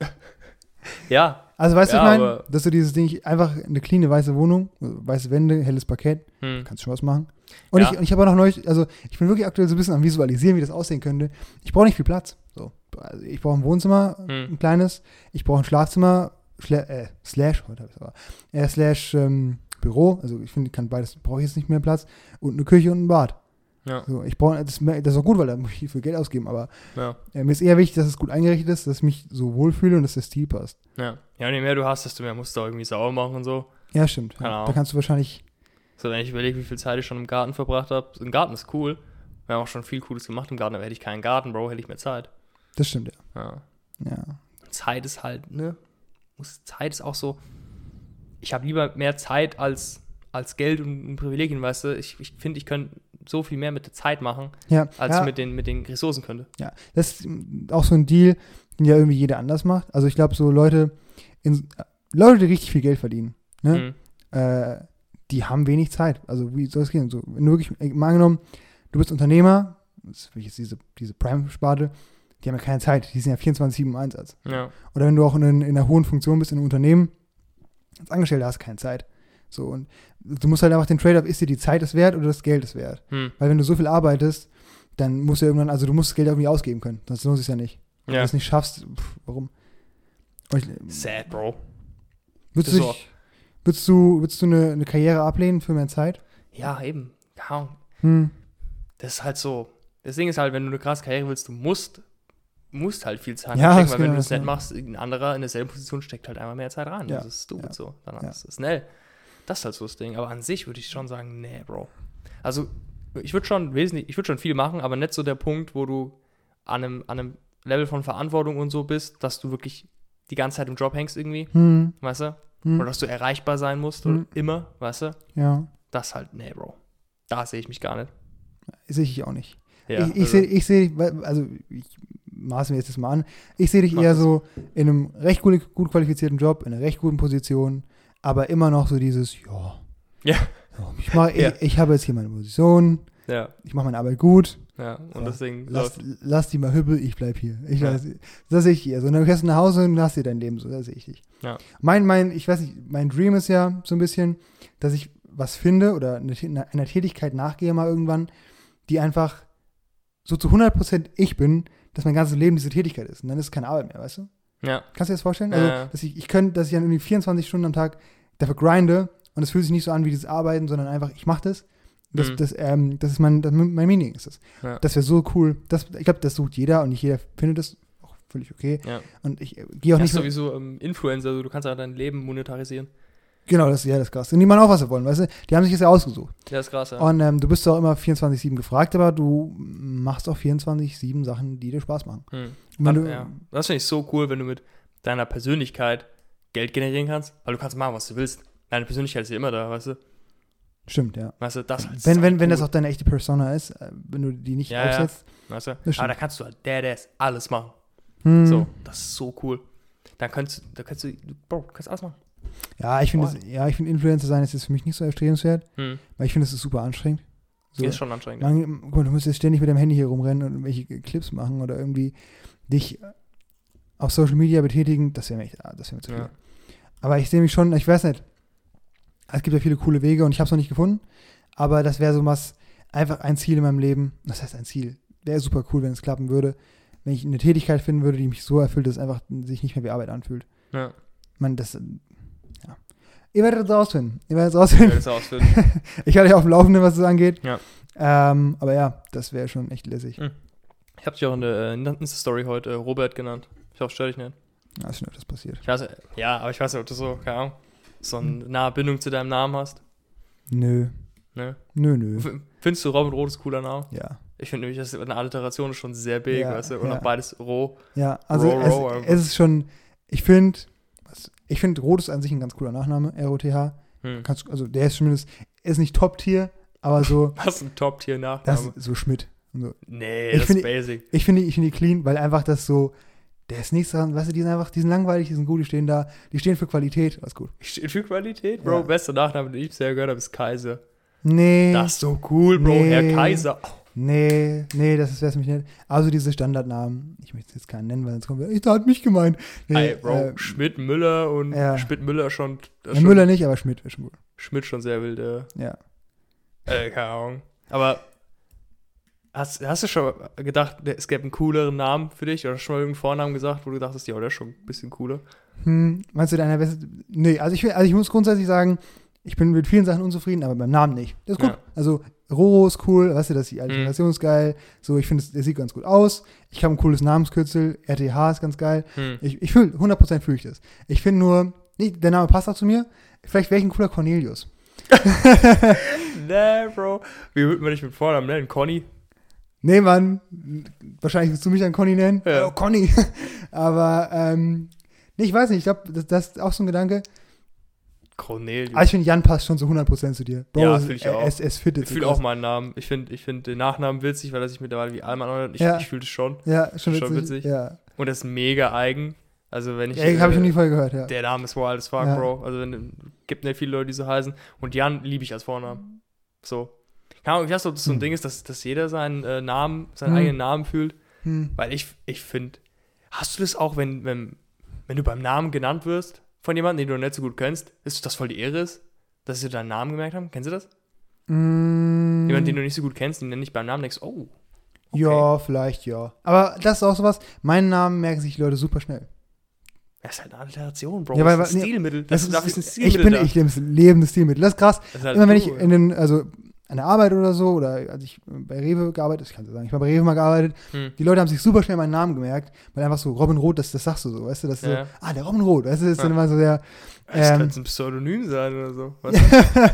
ja, Also, weißt du, Ja, was ich meine? Dass du dieses Ding, einfach eine cleane weiße Wohnung, weiße Wände, helles Parkett, hm. kannst schon was machen. Und Ja. ich, und ich habe auch noch neulich, also ich bin wirklich aktuell so ein bisschen am Visualisieren, wie das aussehen könnte. Ich brauche nicht viel Platz. So. Also ich brauche ein Wohnzimmer, Hm. ein kleines. Ich brauche ein Schlafzimmer, schla äh, slash, heute habe ich aber, äh, slash ähm, Büro. Also ich finde, ich kann beides, brauche ich jetzt nicht mehr Platz. Und eine Küche und ein Bad. Ja, So, ich brauche, das, das ist auch gut, weil da muss ich viel Geld ausgeben. Aber ja, äh, mir ist eher wichtig, dass es gut eingerichtet ist, dass ich mich so wohlfühle und dass der Stil passt. ja. Ja, und je mehr du hast, desto mehr musst du auch irgendwie sauber machen und so. Ja, stimmt. Ja, da kannst du wahrscheinlich, So, wenn ich überlege, wie viel Zeit ich schon im Garten verbracht habe. Ein Garten ist cool. Wir haben auch schon viel Cooles gemacht im Garten, aber hätte ich keinen Garten, Bro, hätte ich mehr Zeit. das stimmt, ja. Ja. ja. Zeit ist halt, ne? Zeit ist auch so. Ich habe lieber mehr Zeit als, als Geld und, und Privilegien, weißt du? Ich, ich finde, ich könnte so viel mehr mit der Zeit machen, Ja, als ja. mit, den, mit den Ressourcen könnte. Ja, das ist auch so ein Deal, den ja irgendwie jeder anders macht. Also ich glaube, so Leute, in, Leute, die richtig viel Geld verdienen, ne? Mhm. äh, die haben wenig Zeit. Also wie soll es gehen? So, wenn du wirklich, mal angenommen, du bist Unternehmer, das ist wirklich jetzt diese, diese Prime-Sparte, die haben ja keine Zeit, die sind ja 24-7 im Einsatz. Ja. Oder wenn du auch in, in einer hohen Funktion bist in einem Unternehmen, als Angestellter hast du keine Zeit. So, und du musst halt einfach den Trade-off, ist dir die Zeit es wert oder das Geld es wert? Hm. Weil wenn du so viel arbeitest, dann musst du irgendwann, also du musst das Geld irgendwie ausgeben können. Sonst lohnt es ja nicht. Wenn du Ja. es nicht schaffst, pff, warum? Ich, Sad, Bro. würdest, du, dich- würdest du, würdest du eine, eine Karriere ablehnen für mehr Zeit? Ja, eben. Ahnung. Hm. Das ist halt so. Das Ding ist halt, wenn du eine krasse Karriere willst, du musst, musst halt viel Zeit Ja, stecken, weil wenn genau du es das, nicht ja. machst, ein anderer in derselben Position steckt halt einmal mehr Zeit rein. Ja, Das ist stupid ja, so. Dann ja. ist es schnell. Das ist halt so das Ding. Aber an sich würde ich schon sagen, nee, Bro. Also, ich würde schon wesentlich, ich würde schon viel machen, aber nicht so der Punkt, wo du an einem, an einem Level von Verantwortung und so bist, dass du wirklich die ganze Zeit im Job hängst irgendwie, Hm. weißt du? Hm. Oder dass du erreichbar sein musst, Hm. oder immer, weißt du? Ja, Das halt, nee, Bro. Da sehe ich mich gar nicht. sehe ich auch nicht. Ja, ich ich also- sehe, ich seh, dich- also ich maße mir jetzt das mal an, ich sehe dich Mach eher das. so in einem recht gut, gut qualifizierten Job, in einer recht guten Position, aber immer noch so dieses, ja, Ja. ich, mach, Ja. ich, ich habe jetzt hier meine Position, Ja, ich mache meine Arbeit gut, ja. Und Ja, deswegen lass, lass die mal hübbel, ich bleib hier. Ich Ja. lass, das sehe ich hier. So, und dann fährst du nach Hause und hast dir dein Leben so, da sehe ich dich. Ja. Mein, mein, ich weiß nicht, mein Dream ist ja so ein bisschen, dass ich was finde oder eine, eine- einer Tätigkeit nachgehe mal irgendwann, die einfach so zu 100% ich bin, dass mein ganzes Leben diese Tätigkeit ist. Und dann ist es keine Arbeit mehr, weißt du? Ja, Kannst du dir das vorstellen? Ja, Also, ja. dass ich, ich könnte, dass ich dann irgendwie 24 Stunden am Tag dafür grinde und es fühlt sich nicht so an wie dieses Arbeiten, sondern einfach, ich mache das. Das, Mhm. das, ähm, das ist mein, das, mein Meaning ist das. Ja. Das wäre so cool. Das, ich glaube, das sucht jeder und nicht jeder findet es. Auch völlig okay. ja. Und ich äh, gehe auch Das nicht sowieso ähm, Influencer, also du kannst ja dein Leben monetarisieren. Genau, das, ja, das ist krass. Und die machen auch, was sie wollen, weißt du? Die haben sich das ja ausgesucht. Ja, ist krass, ja. Und ähm, du bist auch immer 24-7 gefragt, aber du machst auch 24-7 Sachen, die dir Spaß machen. Hm. Wenn Hat- du, ja. Das finde ich so cool, wenn du mit deiner Persönlichkeit Geld generieren kannst, weil du kannst machen, was du willst. Deine Persönlichkeit ist ja immer da, weißt du? Stimmt, ja. Weißt du, das halt Wenn, wenn, wenn das auch deine echte Persona ist, äh, wenn du die nicht Ja, ja. aufsetzt. Weißt du? Aber da kannst du halt Deadass alles machen. Hm. So, das ist so cool. Dann kannst, da kannst du, Bro, du kannst alles machen. Ja, ich finde, ja, ich finde Influencer sein ist jetzt für mich nicht so erstrebenswert, Hm. weil ich finde, es ist super anstrengend. So, Ist schon anstrengend. man, guck mal, du musst jetzt ständig mit deinem Handy hier rumrennen und irgendwelche Clips machen oder irgendwie dich auf Social Media betätigen. Das wäre mir, echt- ah, das wäre mir zu viel. Ja. Aber ich sehe mich schon, ich weiß nicht. Es gibt ja viele coole Wege und ich habe es noch nicht gefunden. Aber das wäre so was, einfach ein Ziel in meinem Leben. Das heißt ein Ziel. Wäre super cool, wenn es klappen würde. Wenn ich eine Tätigkeit finden würde, die mich so erfüllt, dass es einfach sich nicht mehr wie Arbeit anfühlt. Ja. Man, das, äh, ja. Ihr werdet es rausfinden. Ihr werdet es Ich rausfinden. werde es ausfinden. Ich halte ja auf dem Laufenden, was es angeht. Ja. Ähm, aber ja, das wäre schon echt lässig. Ich habe dich auch in der äh, Insta-Story heute äh, Robert genannt. Ich hoffe, stör dich nicht. Ja, ist schon öfters passiert. Ich weiß, äh, ja, aber ich weiß nicht, ob du so, keine Ahnung, so eine nahe Bindung zu deinem Namen hast. Nö. Ne? Nö, nö. F- Findest du Robin Roth ist cooler Name? Ja. Ich finde nämlich, das ist eine Alliteration ist schon sehr big, Ja, weißt du? Und ja. auch beides roh. Ja, also Row, row, es, einfach. es ist schon, ich finde, ich finde, Roth ist an sich ein ganz cooler Nachname, R-O-T-H. Hm. Kannst, also der ist zumindest, er ist nicht Top-Tier, aber so, Was ein das Top-Tier-Nachname. ist so Schmidt. So. Nee, Ich das finde- ist basic. Ich finde ich finde die clean, weil einfach das so, der ist nichts dran, weißt du, die sind einfach, die sind langweilig, die sind gut, die stehen da, die stehen für Qualität, alles gut. Steht für Qualität, Bro. Ja. Bester Nachname, den ich bisher gehört habe, ist Kaiser. Nee, Das ist so cool, Bro. Nee. Herr Kaiser. Nee, nee, das ist, wär's mich nicht. Also diese Standardnamen, ich möchte jetzt keinen nennen, weil sonst kommt, ich da hat mich gemeint. Nee, Ey, Bro, äh, Schmidt, Müller und ja. Schmidt, Müller schon. ja, schon Müller nicht, aber Schmidt ist schon gut. Schmidt schon sehr wild, Ja. äh, keine Ahnung. Aber hast, hast du schon gedacht, es gäbe einen cooleren Namen für dich? Oder schon mal irgendeinen Vornamen gesagt, wo du dachtest, ja, der ist schon ein bisschen cooler? Hm, meinst du deiner beste? Nee, also ich, also ich muss grundsätzlich sagen, ich bin mit vielen Sachen unzufrieden, aber beim Namen nicht. Das ist gut. Ja. Also Roro ist cool, weißt du, dass die Alliteration ist geil. So, ich finde, es- der sieht ganz gut aus. Ich habe ein cooles Namenskürzel. RTH ist ganz geil. Hm. Ich, ich fühle, 100% fühle ich das. Ich finde nur, nee, der Name passt auch zu mir. Vielleicht wäre ich ein cooler Cornelius. Nee, Bro. Wie würde man dich mit Vornamen nennen? Conny? Nee, Mann. Wahrscheinlich willst du mich dann Conny nennen. Ja. Oh, Conny. aber, ähm, nee, ich weiß nicht. Ich glaube, das, das ist auch so ein Gedanke. Cornelius. Aber ich finde, Jan passt schon so 100% zu dir. Ja, es- fühl ich es- auch. Es, es fittet ich fühle auch meinen Namen. Ich finde ich find den Nachnamen witzig, weil er sich mittlerweile wie Alman anhört. Ich, Ja. ich fühle das schon. Ja, schon witzig. Schon witzig. Ja, Und das ist mega eigen. Also wenn ich. ja habe ich äh, noch nie vorher gehört, ja. Der Name ist wild as fuck, Ja. Bro. Also wenn, gibt nicht viele Leute, die so heißen. Und Jan liebe ich als Vornamen. So. Keine Ahnung, ich weiß nicht, ob das so ein Hm. Ding ist, dass, dass jeder seinen äh, Namen, seinen Hm. eigenen Namen fühlt. Hm. Weil ich, ich finde, hast du das auch, wenn, wenn, wenn du beim Namen genannt wirst von jemandem, den du nicht so gut kennst, ist das voll die Ehre ist, dass sie deinen Namen gemerkt haben? Kennst du das? Mm, Jemand, den du nicht so gut kennst, den nicht beim Namen denkst, oh, Ja, vielleicht, ja. Aber das ist auch sowas, meinen Namen merken sich die Leute super schnell. Das ist halt eine Alliteration, Bro. Ja, weil- das ist ein nee, Stilmittel. Das Das, ist, ist ein ich Stilmittel. bin, da. ich lebe lebendes Stilmittel. Das ist krass. Das ist halt Immer wenn ich in den, also an der Arbeit oder so, oder als ich bei Rewe gearbeitet, ich kann es sagen, ich habe bei Rewe mal gearbeitet, Hm. die Leute haben sich super schnell meinen Namen gemerkt, weil einfach so Robin Roth, das, das sagst du so, weißt du, das ist Ja. so, ah, der Robin Roth, weißt du, das ist dann Ja. immer so der, Das ähm, könnte ein Pseudonym sein oder so. Weißt du?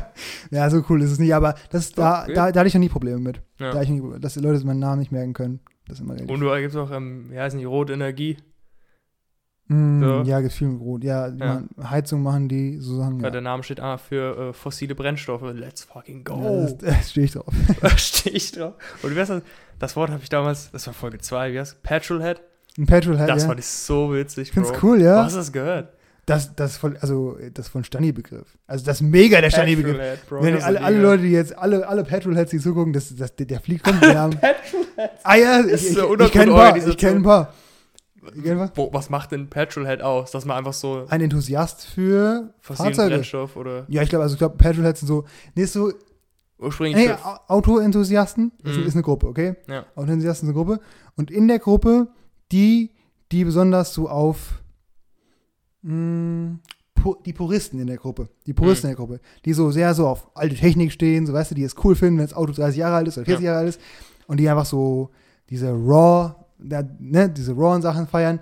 ja, so cool ist es nicht, aber das, da, Okay. da, da hatte ich noch nie Probleme mit, Ja. da ich nie, dass die Leute meinen Namen nicht merken können, das ist immer. Und du gibt auch, ähm, wie heißen die, Rote Energie. Mm, so. Ja, gibt viel mit Rot, ja, Ja. machen Heizung machen die, so Sachen, Weil ja. der Name steht ah, für äh, fossile Brennstoffe. Let's fucking Ja, go. das, das stehe ich drauf. Da stehe ich drauf. Und wie heißt das? Das Wort habe ich damals, das war Folge 2, wie heißt das? Petrolhead? Ein Petrolhead, Das ja. fand ich so witzig, Ich find's Bro. cool, ja. Wo hast du das gehört? Das, das voll, also, das ein Stani-Begriff. Also, das mega der Stani-Begriff. Bro. Wenn alle, alle. Leute, die jetzt, alle, alle Petrolheads, die zugucken, das, das, der, der fliegt kommt, wir haben, Petrolhead. ah ja, Das ich, ist ich, ich kenne ein paar, ich kenne ein paar. Ich kenn ein paar. Wo, was macht denn Petrolhead aus? Dass man einfach so Ein Enthusiast für Fahrzeuge. Brennstoff oder Ja, ich glaube, also ich glaube, Petrolheads sind so, nee, so, ursprünglich nee, Autoenthusiasten ist, Mhm. ist eine Gruppe, okay? Ja. Autoenthusiasten ist eine Gruppe. Und in der Gruppe, die, die besonders so auf, mh, pu- die Puristen in der Gruppe, die Puristen Mhm. in der Gruppe, die so sehr so auf alte Technik stehen, so weißt du, die es cool finden, wenn das Auto 30 Jahre alt ist oder 40 Jahre alt ist und die einfach so diese raw, da, ne, diese rawen Sachen feiern,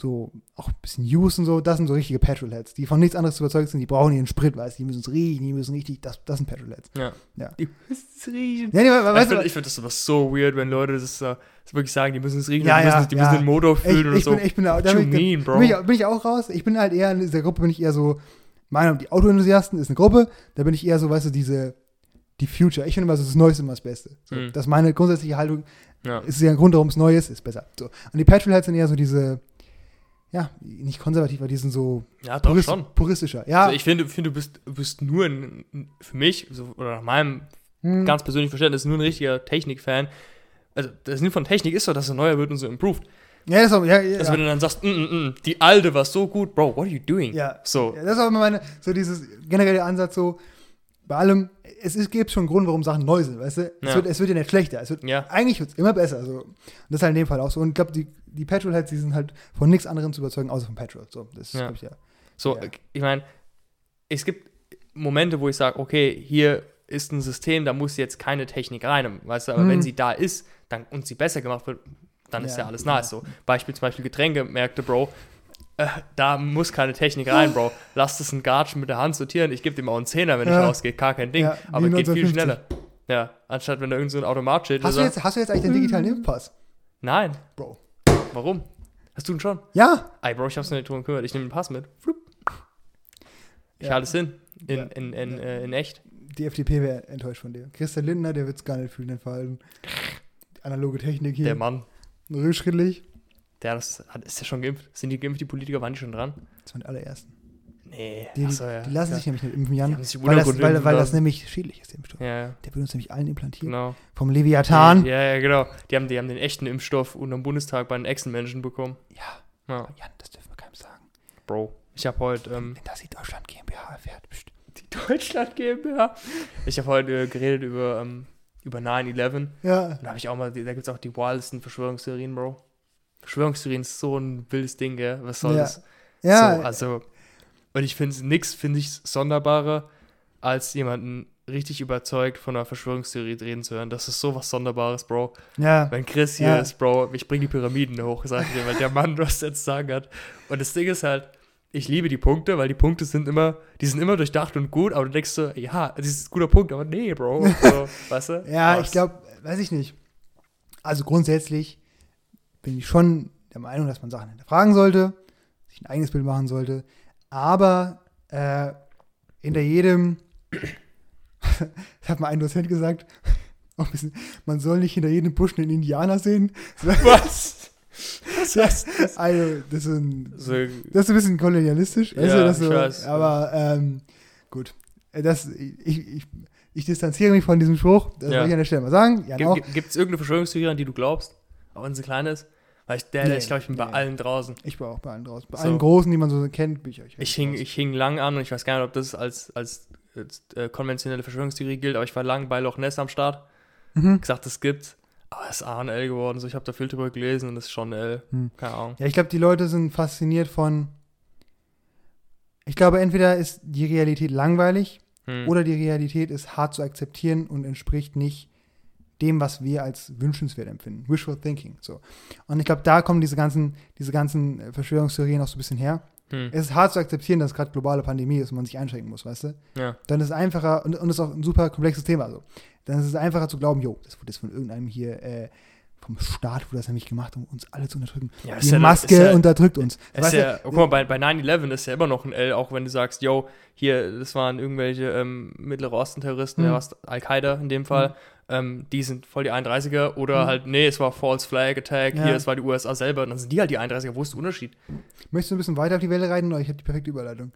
so auch ein bisschen Use und so, das sind so richtige Petrolheads, die von nichts anderes überzeugt sind, die brauchen ihren Sprit, weißt du, die müssen es riechen, die müssen richtig, das, das sind Petrolheads. Ja. Ja. Die müssen es riechen. Ja, nee, we- ich weißt du, finde find das aber so weird, wenn Leute das, das wirklich sagen, die müssen es riechen, Ja, die, müssen, ja, die ja. müssen den Motor ich, fühlen oder ich, so. bin, ich bin da, bin, ich- mean, bro? bin, ich, bin ich auch raus. Ich bin halt eher in dieser Gruppe, bin ich eher so, meine, die Autoenthusiasten ist eine Gruppe, da bin ich eher so, weißt du, diese, die Future. Ich finde immer so das Neueste immer das Beste. So, Mhm. Das ist meine grundsätzliche Haltung. Ja. Ist ja ein Grund, warum es neu ist, ist besser. So. Und die Petrolheads sind eher so diese, ja, nicht konservativ, aber die sind so ja, doch purist, schon. puristischer. Ja, Also ich finde, finde du bist, bist nur ein, für mich, so, oder nach meinem hm, ganz persönlichen Verständnis, nur ein richtiger Technik-Fan. Also, der Sinn von Technik ist doch, dass er neuer wird und so improved. ja, das ist auch, ja, ja, Also, wenn du dann sagst, mm, mm, mm, die alte war so gut, Bro, what are you doing? Ja. So, Ja, das ist auch immer meine, so dieses generelle Ansatz so, bei allem, es ist, gibt schon einen Grund, warum Sachen neu sind, weißt du? Es, Ja. wird, es wird ja nicht schlechter, es wird, Ja. eigentlich wird es immer besser, so. Und das ist halt in dem Fall auch so. Und ich glaube, die, die Petrolheads, die sind halt von nichts anderem zu überzeugen, außer von Petrol, so. Das Ja. ich, ja. so ich meine, es gibt Momente, wo ich sage, okay, hier ist ein System, da muss jetzt keine Technik rein, weißt du, aber Mhm. wenn sie da ist dann, und sie besser gemacht wird, dann ist Ja. alles nice. So, Beispiel zum Beispiel Getränkemärkte, Bro, da muss keine Technik rein, Bro. Lass das ein Gatschen mit der Hand sortieren. Ich gebe dem auch einen Zehner, wenn Ja. ich rausgehe. Gar kein Ding. Ja, aber geht viel 1950. schneller. Ja, anstatt wenn da irgend so ein Automat steht. Hast, du jetzt, hast du jetzt eigentlich den digitalen Impfpass, Nein. Bro? Warum? Hast du ihn schon? Ja? Ey, Bro, ich hab's noch nicht drum gekümmert. Ich nehme den Pass mit. Flup. Ich Ja. halte es hin. In, Ja. in, in, äh, in echt. Die FDP wäre enttäuscht von dir. Christian Lindner, der wird es gar nicht fühlen, den Verhalten. Analoge Technik hier. Der Mann. Rückschrittlich. Der das, hat, ist ja schon geimpft. Sind die geimpft, die Politiker? Waren die schon dran? Das waren die allerersten. Nee. Die, Achso, ja. die lassen ja. sich nämlich nicht impfen, Die Jan. haben sich Weil das, weil, weil das nämlich schädlich ist, der Impfstoff. Ja, Der wird uns nämlich allen implantiert. genau. Vom Leviathan. Ja, ja, genau. Die haben, die haben den echten Impfstoff unterm Bundestag bei den Echsenmenschen bekommen. Ja, Ja, Jan, das dürfen wir keinem sagen. Bro. Ich habe heute ähm, Wenn das die Deutschland GmbH erfährt, pst. die Deutschland GmbH. Ich habe heute äh, geredet über, ähm, über 9-11. Ja. Und da habe ich auch mal, da gibt es auch die wildesten Verschwörungstheorien, Bro. Verschwörungstheorien ist so ein wildes Ding, gell? Was soll Ja. das? Ja, So, also, und ich finde nix, finde ich sonderbarer, als jemanden richtig überzeugt von einer Verschwörungstheorie reden zu hören. Das ist so was Sonderbares, Bro. ja. Wenn Chris hier Ja. ist, Bro, ich bring die Pyramiden hoch, sag ich dir, weil der Mann was jetzt zu sagen hat. Und das Ding ist halt, ich liebe die Punkte, weil die Punkte sind immer, die sind immer durchdacht und gut, aber du denkst so, ja, das ist ein guter Punkt, aber nee, Bro. So, weißt du? Ja, Was? ich glaube, weiß ich nicht. Also grundsätzlich bin ich schon der Meinung, dass man Sachen hinterfragen sollte, sich ein eigenes Bild machen sollte, aber äh, hinter jedem, das hat mal ein Dozent gesagt, bisschen, man soll nicht hinter jedem Busch einen Indianer sehen. Was? Das? Also, das ist ein, So, das ist ein bisschen kolonialistisch, Ja, so, aber ähm, gut. Das, ich, ich, ich distanziere mich von diesem Spruch, das Ja. will ich an der Stelle mal sagen. Gibt es irgendeine Verschwörungstheorie, an die du glaubst? Auch wenn sie klein ist? Weil ich, der, Nee, ich glaube, ich bin bei nee. allen draußen. Ich war auch bei allen draußen. Bei So. allen Großen, die man so kennt, bin ich euch. Ich hing, ich hing lang an und ich weiß gar nicht, ob das als, als, äh, konventionelle Verschwörungstheorie gilt, aber ich war lang bei Loch Ness am Start. Mhm. Gesagt, das gibt's. Aber es ist A und L geworden. So, ich habe da viel drüber gelesen und es ist schon L. Hm. Keine Ahnung. Ja, ich glaube, die Leute sind fasziniert von. Ich glaube, entweder ist die Realität langweilig Hm. oder die Realität ist hart zu akzeptieren und entspricht nicht dem, was wir als wünschenswert empfinden. Wishful thinking. So. Und ich glaube, da kommen diese ganzen, diese ganzen äh, Verschwörungstheorien auch so ein bisschen her. Hm. Es ist hart zu akzeptieren, dass gerade globale Pandemie ist und man sich einschränken muss, weißt du? Ja. Dann ist es einfacher, und, und ist auch ein super komplexes Thema, so. Dann ist es einfacher zu glauben, jo, das wurde jetzt von irgendeinem hier, äh, vom Staat wurde das nämlich gemacht, um uns alle zu unterdrücken. Ja, Die Maske ist ja, unterdrückt uns. ist ja, guck mal, bei, bei 9-11 ist ja immer noch ein L, auch wenn du sagst, yo, hier, das waren irgendwelche ähm, Mittlere Osten-Terroristen, Mhm. Al-Qaida in dem Fall, ähm, die sind voll die 31er oder Mhm. halt, nee, es war False Flag Attack, Ja. hier, es war die USA selber, dann sind die halt die 31er, wo ist der Unterschied? Möchtest du ein bisschen weiter auf die Welle reiten oder ich habe die perfekte Überleitung?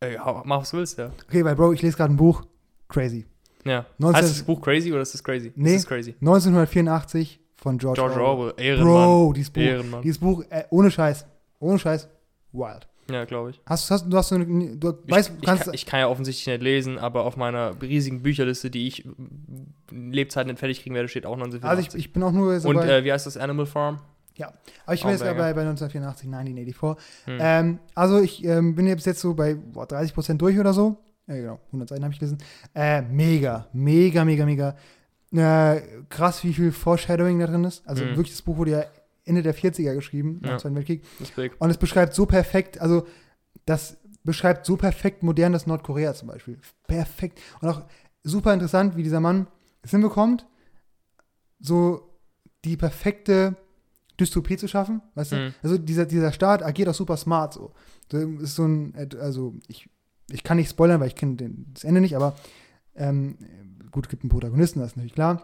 Ey, mach was du willst, ja. Okay, weil Bro, ich lese gerade ein Buch, crazy. Ja. 19 heißt das Buch crazy oder ist das crazy? Nee. Das ist crazy. 1984 von George, George Orwell. Orwell, Ehrenmann. Bro, dieses Buch, Ehrenmann. dieses Buch, äh, ohne Scheiß, ohne Scheiß, wild. Ja, glaube ich. Hast, hast, du hast eine, du Ich, weißt, ich, kannst, kann, ich kann ja offensichtlich nicht lesen, aber auf meiner riesigen Bücherliste, die ich in Lebzeiten nicht fertig kriegen werde, steht auch 1984. also ich, ich bin auch nur so Und äh, wie heißt das? Animal Farm? aber ich bin jetzt bei, bei 1984, 1984. Hm. Ähm, also ich ähm, bin jetzt, jetzt so bei boah, 30 Prozent durch oder so. Ja, genau, 100 Seiten habe ich gelesen. Äh, mega, mega, mega, mega. Äh, krass, wie viel Foreshadowing da drin ist. Also Mhm. wirklich, das Buch wurde ja Ende der 40er geschrieben, nach Ja. dem Zweiten Weltkrieg. Das. Und es beschreibt so perfekt, also das beschreibt so perfekt modernes Nordkorea zum Beispiel. Perfekt. Und auch super interessant, wie dieser Mann es hinbekommt, so die perfekte Dystopie zu schaffen. Weißt du? Mhm. Also dieser, dieser Staat agiert auch super smart so. Das ist so ein, also ich, ich kann nicht spoilern, weil ich kenne das Ende nicht, aber ähm, gut, gibt einen Protagonisten, das ist natürlich klar.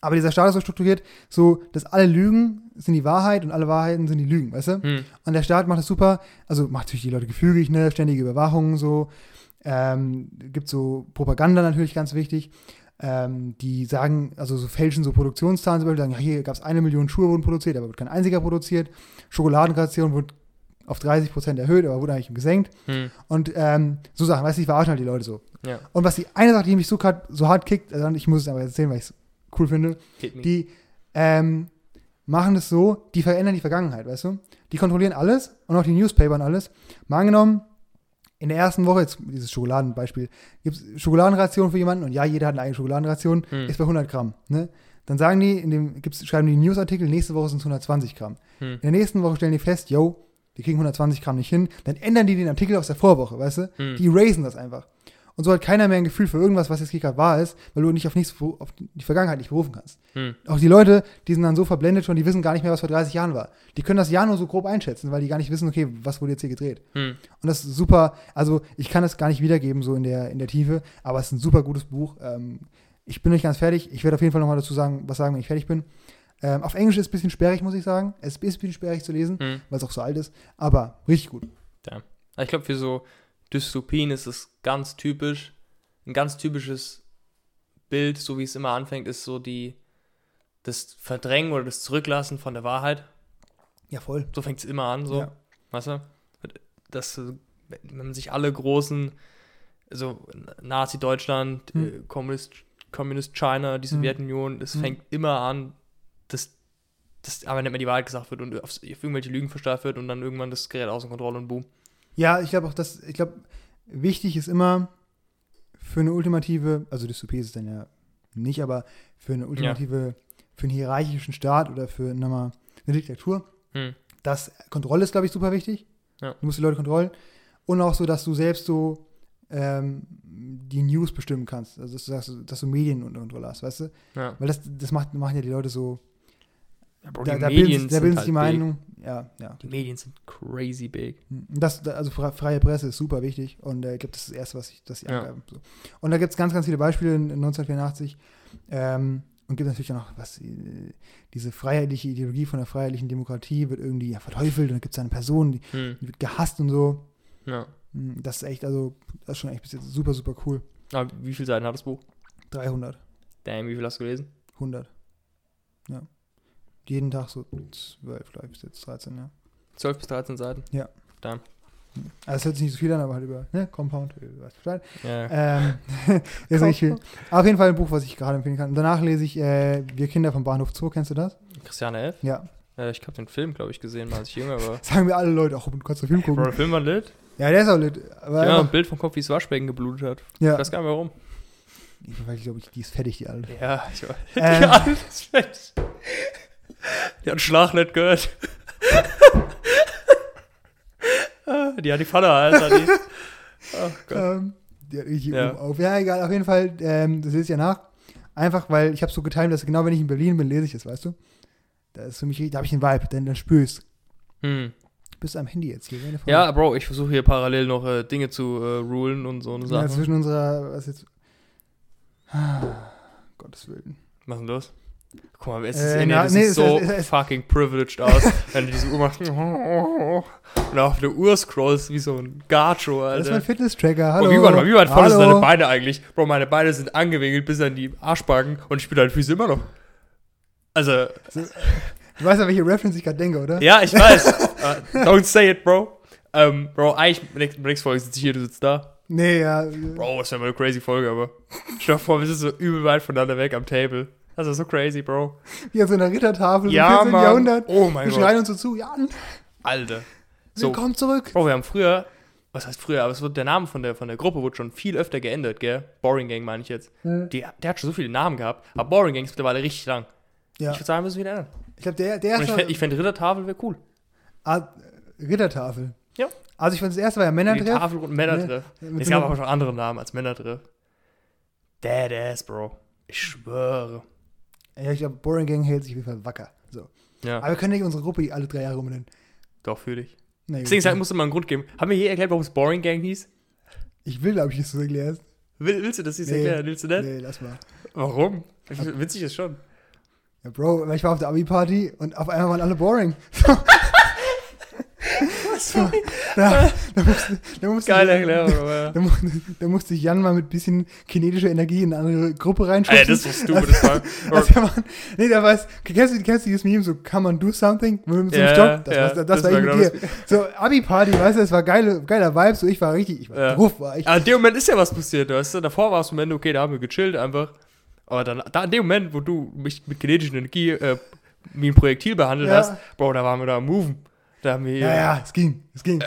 Aber dieser Staat ist so strukturiert, so, dass alle Lügen sind die Wahrheit und alle Wahrheiten sind die Lügen, weißt du? Hm. Und der Staat macht das super, also macht natürlich die Leute gefügig, ne, ständige Überwachung so. Ähm, gibt so Propaganda natürlich ganz wichtig. Ähm, die sagen, also so fälschen so Produktionszahlen zum Beispiel, sagen, ja, hier gab es eine Million Schuhe wurden produziert, aber wird kein einziger produziert. Schokoladenration wurde auf 30 Prozent erhöht, aber wurde eigentlich gesenkt. Hm. Und ähm, so Sachen, weißt du, die verarschen halt die Leute so. Ja. Und was die eine Sache, die mich so, grad, so hart kickt, also ich muss es aber erzählen, weil ich es cool finde, die ähm, machen es so, die verändern die Vergangenheit, weißt du? Die kontrollieren alles und auch die Newspaper und alles. Mal angenommen, in der ersten Woche, jetzt dieses Schokoladenbeispiel, gibt es Schokoladenration für jemanden und ja, jeder hat eine eigene Schokoladenration, Hm. ist bei 100 Gramm. Ne? Dann sagen die, in dem, gibt's, schreiben die Newsartikel, nächste Woche sind es 120 Gramm. Hm. In der nächsten Woche stellen die fest, yo, die kriegen 120 Gramm nicht hin. Dann ändern die den Artikel aus der Vorwoche, weißt du? Hm. Die erasen das einfach. Und so hat keiner mehr ein Gefühl für irgendwas, was jetzt gerade wahr ist, weil du nicht auf nichts, auf die Vergangenheit nicht berufen kannst. Hm. Auch die Leute, die sind dann so verblendet schon, die wissen gar nicht mehr, was vor 30 Jahren war. Die können das Jahr nur so grob einschätzen, weil die gar nicht wissen, okay, was wurde jetzt hier gedreht. Hm. Und das ist super, also ich kann es gar nicht wiedergeben, so in der, in der Tiefe, aber es ist ein super gutes Buch. Ähm, ich bin nicht ganz fertig. Ich werde auf jeden Fall nochmal dazu sagen, was sagen, wenn ich fertig bin. Ähm, auf Englisch ist es ein bisschen sperrig, muss ich sagen. Es ist ein bisschen sperrig zu lesen, Hm. weil es auch so alt ist, aber richtig gut. Aber Ich glaube, für so Dystopien ist es ganz typisch. Ein ganz typisches Bild, so wie es immer anfängt, ist so die das Verdrängen oder das Zurücklassen von der Wahrheit. Ja, voll. So fängt es immer an, so. Ja. Weißt du? Das, äh, wenn man sich alle großen, also Nazi-Deutschland, Hm. äh, Kommunist, Kommunist China, die Hm. Sowjetunion, Hm. fängt immer an, dass, dass aber nicht mehr die Wahrheit gesagt wird und auf, auf irgendwelche Lügen verstärkt wird und dann irgendwann das gerät außer Kontrolle und boom. Ja, ich glaube auch, dass, ich glaube, wichtig ist immer für eine ultimative, also Dystopie ist es dann ja nicht, aber für eine ultimative, für einen hierarchischen Staat oder für nochmal eine Diktatur, Hm. das Kontrolle ist, glaube ich, super wichtig. Ja. Du musst die Leute kontrollieren. Und auch so, dass du selbst so ähm, die News bestimmen kannst. Also dass du sagst, dass du Medien unter Kontrolle hast, weißt du? Ja. Weil das, das macht, machen ja die Leute so. Bro, da, die da bilden, da bilden halt die big. Meinung. Ja, ja. Die Medien sind crazy big. Das, da- also fre- freie Presse ist super wichtig und äh, ich glaube, das ist das Erste, was ich, das ich Ja. angreifen. So. Und da gibt es ganz, ganz viele Beispiele in, in 1984 ähm, und gibt natürlich auch noch, was äh, diese freiheitliche Ideologie von der freiheitlichen Demokratie wird irgendwie ja, verteufelt und dann gibt es eine Person, die, Hm. die wird gehasst und so. Ja. Hm, Das ist echt, also, das ist schon echt bis jetzt super, super cool. Aber wie viele Seiten hat das Buch? 300, Damn, wie viel hast du gelesen? 100. Ja. Jeden Tag so 12, glaube ich, bis jetzt 13, ja. 12 bis 13 Seiten? Ja. Damn. Also es hört sich nicht so viel an, aber halt über ne? Compound, du weißt Bescheid. Ja. Ähm, ist nicht viel. Auf jeden Fall ein Buch, was ich gerade empfehlen kann. Und danach lese ich äh, Wir Kinder vom Bahnhof Zoo, kennst du das? Christiane F. Ja. Ja, ich habe den Film, glaube ich, gesehen, als ich jünger war. Sagen wir alle Leute, auch du kannst den Film Bro, gucken. der Film war lit. Ja, der ist auch lit. Aber Ja, ein Bild vom Kopf, wie das Waschbecken geblutet hat. ja. Ich weiß gar nicht warum. Ich, weiß, ich glaube, die ist fertig, die alte. Ja, ich war. Ähm. Die Alte ist fertig. Die hat Schlag nicht gehört. Ah, die hat die Pfanne, Alter. Die. Oh Gott. Ähm, die hat richtig Ja. oben auf. Ja, egal, auf jeden Fall, ähm, das lese ich ja nach. Einfach, weil ich habe so getimt, dass genau wenn ich in Berlin bin, lese ich es, weißt du? Da ist für mich, richtig- da habe ich einen Vibe, denn dann spür ich's. Hm. Du bist am Handy jetzt hier. Ja, Bro, ich versuche hier parallel noch äh, Dinge zu äh, rulen und so eine ja, Sachen. zwischen unserer, was jetzt, ah, Gottes Willen. Was ist denn los? Guck mal, es ist, Äh, nee, na, nee, es- so es- es- fucking privileged aus, wenn du diese Uhr machst und auf der Uhr scrollst wie so ein Gacho, Das ist Alter. mein Fitness-Tracker, hallo. Bro, wie, weit, wie weit vorne sind deine Beine eigentlich? Bro, meine Beine sind angewinkelt bis an die Arschbacken und ich spüre deine Füße immer noch. Also, Du weißt ja, welche Reference ich gerade denke, oder? ja, ich weiß. uh, don't say it, Bro. Ähm, Bro, eigentlich, nächste, nächste Folge sitze ich hier, du sitzt da. Nee, ja. Bro, das wäre mal eine crazy Folge, aber stell dir vor, wir sind so übel weit voneinander weg am Table. Das ist so crazy, Bro. Hier so eine Rittertafel Ja, im 14. Mann. Jahrhundert. Oh mein Wir Gott. schreien uns so zu, Jan, Alter. So, willkommen zurück. Bro, wir haben früher, was heißt früher, aber es wird, der Name von der, von der Gruppe wurde schon viel öfter geändert, gell? Boring Gang meine ich jetzt. Hm. Die, der hat schon so viele Namen gehabt, aber Boring Gang ist mittlerweile richtig lang. Ja, Ich würde sagen, wir müssen wieder ändern. ich glaube, der, der Und ich erste fände fänd Rittertafel wäre cool. Ah, Rittertafel. Ja. Also ich fand, das erste war ja Die Männertreff. Tafel und Männertreff. Mit Es gab aber schon andere Namen als Männertreff. Deadass, Bro. Ich schwöre. Ja, ich glaube, Boring Gang hält sich auf jeden Fall wacker. So. Ja, Aber wir können nicht unsere Gruppe alle drei Jahre umbenennen. doch, fühle ich. Nee, Deswegen sag, musst du mal einen Grund geben. Haben wir je erklärt, warum es Boring Gang hieß? ich will, glaube ich, dass du es erklärst. Will, willst du das nicht Nee. erklären? Willst du nicht? Nee, lass mal. Warum? Witzig ist schon. Ja, Bro, ich war auf der Abi-Party und auf einmal waren alle boring. So, da, da musste, da musste, Geile Erklärung, aber. Da, da musste ich Jan mal mit bisschen kinetischer Energie in eine andere Gruppe reinschubsen. Ey, das ist so stupid, das war. Also, nee, der weiß, kennst du, kennst du dieses Meme, so, come on, do something? Mit so einem Ja, Stock? Das, ja, war, das, das war war ich mit dir. So, Abi-Party, weißt du, es war geile, geiler Vibe, so, ich war richtig, ich war Ja. drauf, war ich. Aber in dem Moment ist ja was passiert, weißt du? Davor war es im Moment, okay, da haben wir gechillt einfach. Aber dann, da in dem Moment, wo du mich mit kinetischer Energie äh, wie ein Projektil behandelt Ja. hast, Bro, da waren wir da am Moven. Da wir Ja, ja, es ging, es ging.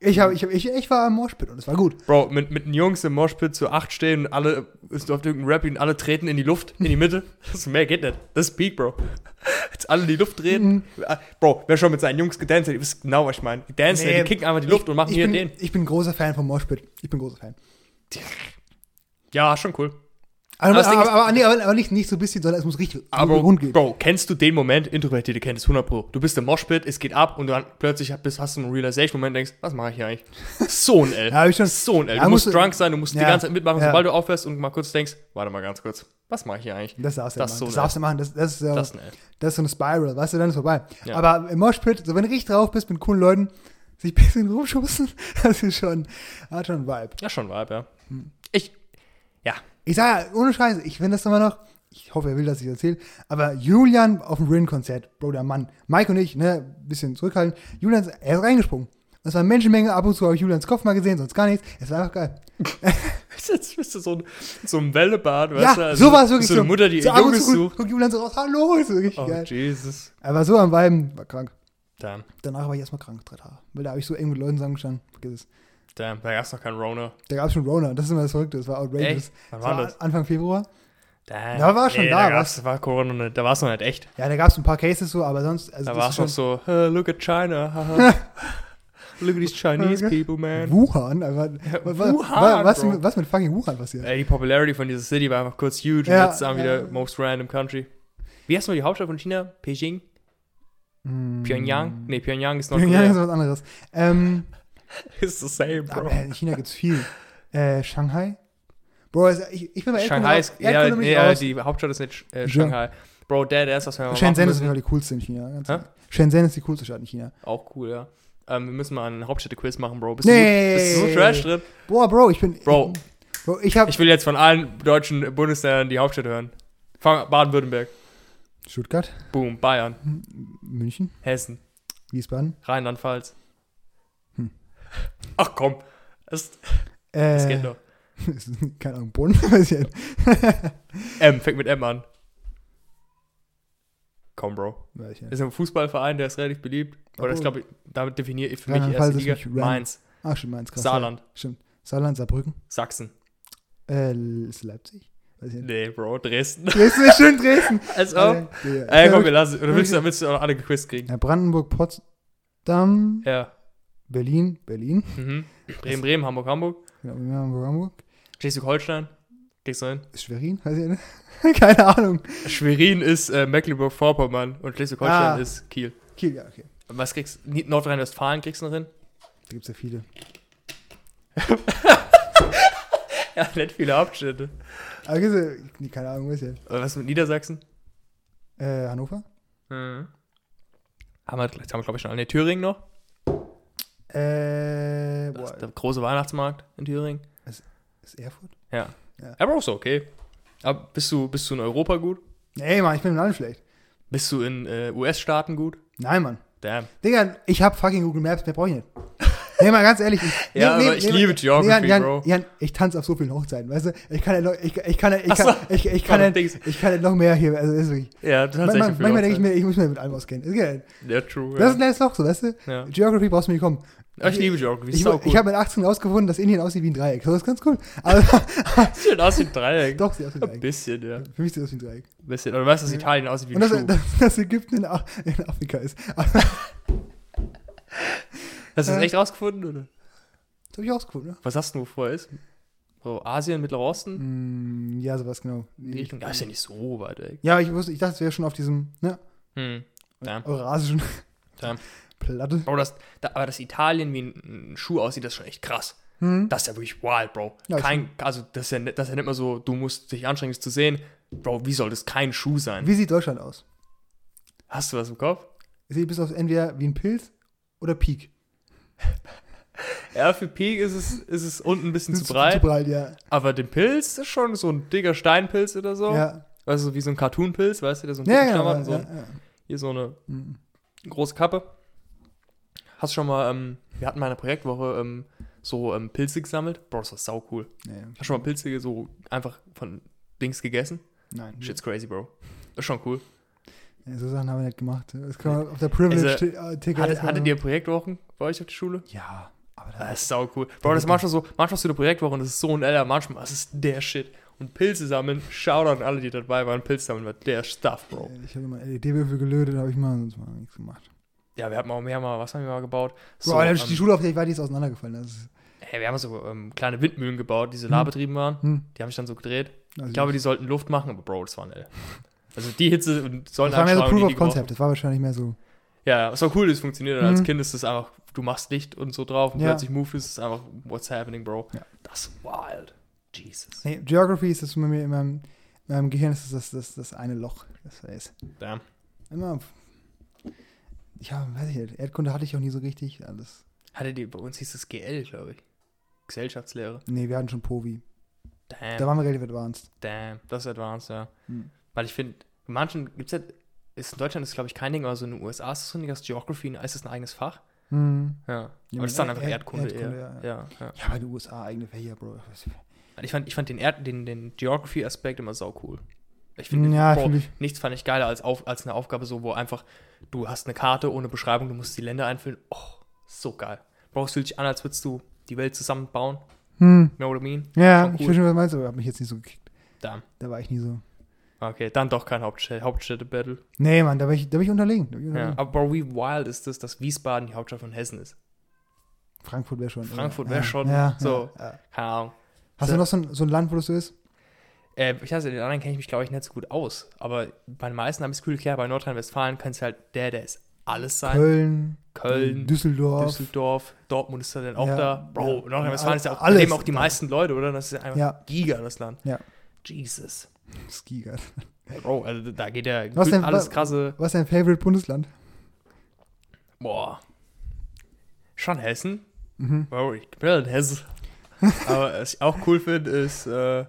Ich, hab, ich, hab, ich, ich war am Moshpit und es war gut. Bro, mit, mit den Jungs im Moshpit zu acht stehen und alle ist auf irgendeinem Rap und alle treten in die Luft, in die Mitte. Das mehr geht nicht. Das ist Peak, Bro. Jetzt alle in die Luft treten. Ah, Bro, wer schon mit seinen Jungs gedanced hat, ihr wisst genau, was ich meine. Die dancen, Nee, die kicken einfach die Luft und machen ich hier bin, den. Ich bin ein großer Fan vom Moshpit. Ich bin großer Fan. Ja, schon cool. Aber, Aber das aber, aber, nee, aber, nicht, nicht so ein bisschen, sondern es muss richtig Aber rund gehen. Bro, kennst du den Moment, Introvertierte kennt es 100 Pro. Du bist im Moshpit, es geht ab und dann plötzlich bist, hast du einen Realization-Moment denkst, was mache ich hier eigentlich? So ein L. Ja, ich schon- so ein L. Du musst musst drunk sein, du musst die Ja, ganze Zeit mitmachen, ja. sobald du aufhörst und mal kurz denkst, warte mal ganz kurz, was mache ich hier eigentlich? Das darfst du Das machen. so das darfst du machen. Das, das, ist, ja, Das das, ist ein L. ist so eine Spiral, weißt du, dann ist vorbei. Ja. Aber im Moshpit, so wenn du richtig drauf bist mit coolen Leuten, sich ein bisschen rumschubsen, das ist schon, hat schon Vibe. Ja, schon Vibe, ja. Hm. Ich, ja, Ich sage ohne Scheiße, ich finde das immer noch, ich hoffe, er will, dass ich das erzähle, aber Julian auf dem Rin-Konzert, Bro, der Mann, Mike und ich, ne, bisschen zurückhalten, Julian, er ist reingesprungen. Das war eine Menschenmenge, ab und zu habe ich Julians Kopf mal gesehen, sonst gar nichts. Es war einfach geil. jetzt bist du so ein, so ein Bällebad, weißt ja, du? Also, so war es wirklich so. eine Mutter, die so ihr Junges sucht. Guckt Julian so raus, hallo, ist wirklich Oh, geil. Jesus. Er war so am Weiben, war krank. Damn, Danach war ich erstmal krank, drei Tage. Weil da habe ich so eng mit Leuten zusammengestanden. Vergiss es. Damn, da gab's noch keinen Rona. Da gab es schon Rona, das ist immer das Verrückte, das war outrageous. Echt? Wann war war das? Anfang Februar. Damn. Da war schon da, da gab's, war Corona nicht, da war es noch nicht echt. Ja, da gab es ein paar Cases so, aber sonst. Also Da war es noch so, "Huh, look at China, look at these Chinese people, man. Wuhan, aber, wa- Wuhan, wa- was, mit, was mit fucking Wuhan passiert? Ey, die Popularity von dieser City war einfach kurz huge Ja, und jetzt sagen wieder ja. most random country. Wie heißt mal die Hauptstadt von China? Beijing? Pyongyang? Nee, Pyongyang ist Hm. Pyongyang ist was anderes. Ähm, Ist the same, aber bro. in China gibt's viel. Äh, Shanghai? Bro, also ich, ich bin bei Shanghai ist, ja, nee, ja, die Hauptstadt ist nicht äh, Ja. Shanghai. Bro, der, der ist, was wir mal Shenzhen ist die coolste in China. Shenzhen ist die coolste Stadt in China. Auch cool, ja. Ähm, wir müssen mal einen Hauptstädte-Quiz machen, Bro. Bist, Nee. du, bist du so trash drin? Boah, Bro, ich bin. Bro. Ich, Bro, ich hab. Ich will jetzt von allen deutschen Bundesländern die Hauptstädte hören. Baden-Württemberg, Stuttgart, boom, Bayern, München, Hessen, Wiesbaden. Rheinland-Pfalz. Ach komm. Das, Äh, das geht doch. ist, keine Ahnung, Bonn? Ich. M, fängt mit M an. Komm, Bro. Ich. Das ist ein Fußballverein, der ist relativ beliebt. Oder das Obwohl- glaube ich, damit definiere ich für mich die erste Liga. Mainz, Ach, stimmt, meins krass. Saarland, stimmt. Saarland, Saarbrücken. Sachsen. Äh, ist Leipzig? Ich. Nee, Bro, Dresden. Dresden ist schön Dresden. Als ob. Ey, komm, wir lassen. Oder willst du, willst du auch alle gequizt kriegen? ja, Brandenburg, Potsdam, Ja. Berlin, Berlin. Mhm. Bremen, Bremen, Hamburg, Hamburg. Genau, haben Hamburg, Hamburg. Schleswig-Holstein. Kriegst du hin? Schwerin? Weiß ich nicht. Keine Ahnung. Schwerin ist äh, Mecklenburg-Vorpommern und Schleswig-Holstein Ah. ist Kiel. Kiel, ja, okay. Was kriegst du? Nordrhein-Westfalen kriegst du noch hin? Da gibt es ja viele. Ja, nicht viele Hauptstädte. Aber ja- keine Ahnung, ich nicht. Aber was mit Niedersachsen? Äh, Hannover? Mhm. Haben wir, jetzt haben wir glaube ich schon alle. Thüringen noch. Äh, Das ist der große Weihnachtsmarkt in Thüringen. ist Erfurt? Ja. Ja. Aber auch so, okay. Aber bist du, bist du in Europa gut? Nee, Mann, ich bin in allem schlecht. Bist du in äh, US-Staaten gut? Nein, Mann. Damn. Digga, ich hab fucking Google Maps, mehr brauche ich nicht. Nee, mal ganz ehrlich. Ich, Ja, nee, aber ich liebe Geography, Jan, Jan, Bro. Jan, ich tanze auf so vielen Hochzeiten, weißt du? Ich kann ja noch, ich, ich kann ja, ich kann, ich, ich kann ja, Dings. ich kann ja noch mehr hier, also ist wirklich. Ja, du hast Manchmal, denke ich mir, ich muss mir mit allem auskennen. Ist geil. Ja, true. Das ist Ja. das noch so, weißt du? ja. Geography brauchst du mir nicht kommen. Ich liebe Geography. Ich, cool. ich habe mit 18 rausgefunden, dass Indien aussieht wie ein Dreieck. Das ist ganz cool. Sieht aus wie ein Dreieck. doch, sieht aus wie ein Ein Dreieck. bisschen, ja. Für mich sieht das aus wie ein Dreieck. Ein bisschen. Oder du weißt, dass Italien aussieht wie Und ein dass, Schuh. dass, dass Ägypten in, Af- in Afrika ist. Das Hast du das äh, echt rausgefunden, oder? habe ich rausgefunden, ne? Was hast du, wovor ist? So Asien, Mittlerer Osten? Mm, ja, sowas genau. Die Richtung? Ja, ist ja nicht so weit weg. Ja, ich wusste, ich dachte, es wäre schon auf diesem, ne, Hm. Ja. eurasischen Ja. Platte. Bro, das, da, aber das Italien wie ein, ein Schuh aussieht, das ist schon echt krass. Hm? Das ist ja wirklich wild, Bro. Ja, kein, also das ist, ja, nicht- das ist ja nicht mal so, du musst dich anstrengen, es zu sehen. Bro, wie soll das kein Schuh sein? Wie sieht Deutschland aus? Hast du was im Kopf? Sieht bis auf entweder wie ein Pilz oder Peak. Ja, für Peak ist es, ist es unten ein bisschen zu Zu breit. breit, ja. Aber den Pilz ist schon so ein dicker Steinpilz oder so. Ja, Also wie so ein Cartoon-Pilz, weißt du, der so einen ja, Ja, und so ja, ein, ja. hier so eine Mhm. große Kappe. Hast du schon mal, ähm, wir hatten mal eine Projektwoche ähm, so ähm, Pilze gesammelt. Bro, das war sau cool. Nee, Hast du schon mal Pilze so einfach von Dings gegessen? Nein. Shit's crazy, Bro. Das ist schon cool. Ja, so Sachen haben wir nicht gemacht. Das kann man auf der Privilege-Ticket. Hattet, hattet ihr Projektwochen bei euch auf der Schule? Ja, aber Das das ist sau cool. Bro, das ist manchmal so, manchmal hast du eine Projektwoche und das ist so ein Eller, manchmal, das ist der Shit. Und Pilze sammeln, Shoutout an alle, die dabei waren, Pilze sammeln war der Stuff, Bro. Ich habe mal LED-Würfel gelötet, habe ich mal, sonst mal nichts gemacht. Ja, wir hatten auch mehr mal, was haben wir mal gebaut? Bro, So, Alter, ähm, die Schule, auf der ich war, die ist auseinandergefallen. Ist, Hey, wir haben so ähm, kleine Windmühlen gebaut, die solarbetrieben waren. hm, Die haben sich dann so gedreht. also Ich glaube, die sollten Luft machen, aber Bro, das war eine. Also die Hitze und sollen das war mehr so Proof of. Concept. Das war wahrscheinlich mehr so. Ja, es war cool, das funktioniert. Und als Mhm. Kind ist das einfach, du machst Licht und so drauf und Ja. plötzlich move ist es einfach, what's happening, Bro? Ja. Das ist wild. Jesus. Nee, Geography ist das bei mir in meinem, in meinem Gehirn ist das, das, das, das eine Loch. Das ist Damn. immer. Ja, weiß ich nicht. Erdkunde hatte ich auch nie so richtig. Alles. Hatte die, bei uns hieß es GL, glaube ich. Gesellschaftslehre. Nee, wir hatten schon Povi. Damn. Da waren wir relativ advanced. Damn. Das ist advanced, ja. Hm. Weil ich finde, in manchen gibt es ja, ist in Deutschland ist glaube ich kein Ding, aber so in den USA ist es so ein Ding, Geography ist das ein eigenes Fach. Hm. Ja. Ja, aber das mit ist dann einfach Erd- Erdkunde, Erdkunde, eher. ja, Ja, ja. Ja, bei den USA eigene Fächer, Bro. Ich fand, ich fand den, Erd, den, den Geography-Aspekt immer sau cool. Ich finde, Ja, ich. nichts fand ich geiler als, auf, als eine Aufgabe so, wo einfach, du hast eine Karte ohne Beschreibung, du musst die Länder einfüllen. Oh, so geil. Es fühlt sich an, als würdest du die Welt zusammenbauen. Hm. Know what I mean? Ja, Schon ich cool. verstehe, was du meinst, aber hab mich jetzt nicht so gekickt. Damn. Da war ich nie so. Okay, dann doch kein Hauptstädte- Hauptstädte-Battle. Nee, Mann, da bin ich, da bin ich unterlegen. Bin ich Ja. unterlegen. Aber Bro, wie wild ist das, dass Wiesbaden die Hauptstadt von Hessen ist? Frankfurt wäre schon. Frankfurt ja, wär ja, schon ja, so. Ja, ja. Keine Ahnung. Hast So- du noch so ein, so ein Land, wo das so ist? Äh, ich weiß, in den anderen kenne ich mich, glaube ich, nicht so gut aus. Aber bei den meisten habe ich das Gefühl, bei Nordrhein-Westfalen kann es halt der, der ist alles sein. Köln, Köln, Düsseldorf. Düsseldorf, Dortmund ist da dann auch Ja, da. Bro, ja. Nordrhein-Westfalen ist ja auch, Alles leben auch die da. meisten Leute, oder? Das ist einfach Ja. giga, das Land. Ja. Jesus. Skigert. Bro, also da geht ja Was denn- alles krasse. Was ist dein Favorite Bundesland? Boah. Schon Hessen. Mhm. Bro, ich bin halt Hessen. Aber was ich auch cool finde, ist, äh,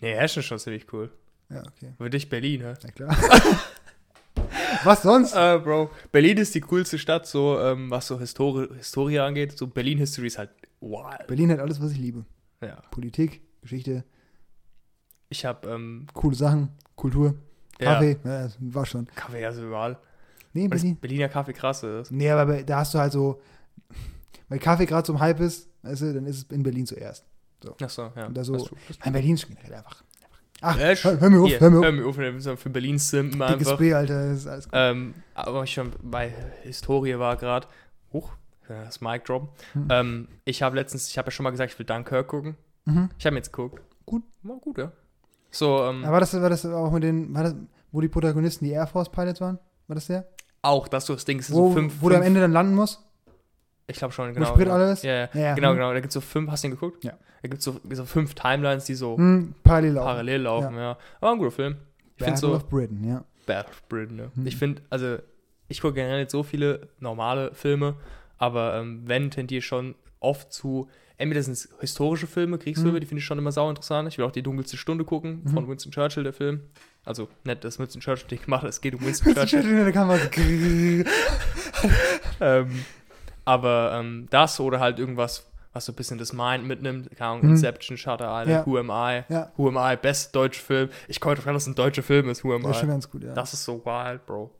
nee, Hessen ist schon ziemlich cool. Ja, okay. Für dich Berlin, ne? Na klar. Was sonst? Äh, Bro, Berlin ist die coolste Stadt, so ähm, was so Histori Historie angeht. So Berlin History ist halt wild. Berlin hat alles, was ich liebe. Ja. Politik, Geschichte, Ich habe ähm, coole Sachen, Kultur, ja, Kaffee. Ja, das war schon. Kaffee also überall. Nee, Berlin. Berliner Kaffee krass ist. Nee, aber da hast du halt so, weil Kaffee gerade so im Hype ist, weißt du, dann ist es in Berlin zuerst. Achso, ja. Und da so- das ist true, das Nein, Berlin ist generell einfach. Ach, true. hör, hör mir auf, hör mir auf. hör mir auf, wir müssen für Berlin simpen Dickes einfach. B, Alter, ist alles gut. Ähm, aber ich schon bei Historie war gerade. Huch, ja, das Mic Drop. Hm. Ähm, ich habe letztens, ich habe ja schon mal gesagt, ich will Dunkirk gucken. Mhm. Ich habe jetzt geguckt. Gut. War gut, ja. So, ähm, Aber war das, war das auch mit den, war das, wo die Protagonisten die Air Force Pilots waren? War das der? auch, dass du das Ding ist Wo, so fünf. wo der am fünf Ende dann landen muss? Ich glaube schon, Wo genau. Sprit genau. alles? Ja, ja. Ja, ja. Genau, Hm. genau. Da gibt es so fünf, hast du den geguckt? Ja. Da gibt es so, so fünf Timelines, die so Hm, parallel laufen. parallel laufen, ja. Aber ein guter Film. Ich Battle so. of Britain, ja. Bad of Britain, ne? Hm. Ich finde, also, ich gucke generell nicht so viele normale Filme, aber ähm, wenn, tendiere ich schon oft zu, entweder sind es historische Filme, Kriegsfilme, Hm. die finde ich schon immer sau interessant. Ich will auch die dunkelste Stunde gucken, von Mhm. Winston Churchill, der Film. Also, nicht das Winston Churchill-Ding gemacht, es geht um Winston Churchill. in der Kamera. ähm, aber ähm, das oder halt irgendwas, was so ein bisschen das Mind mitnimmt, keine Ahnung, Mhm. Inception, Shutter Island, Ja. Who Am I, Ja. Who Am I, best deutsche Film. Ich komme drauf dass es ein deutscher Film ist, Who Am Das ist schon I. ganz gut, ja. Das ist so wild, Bro.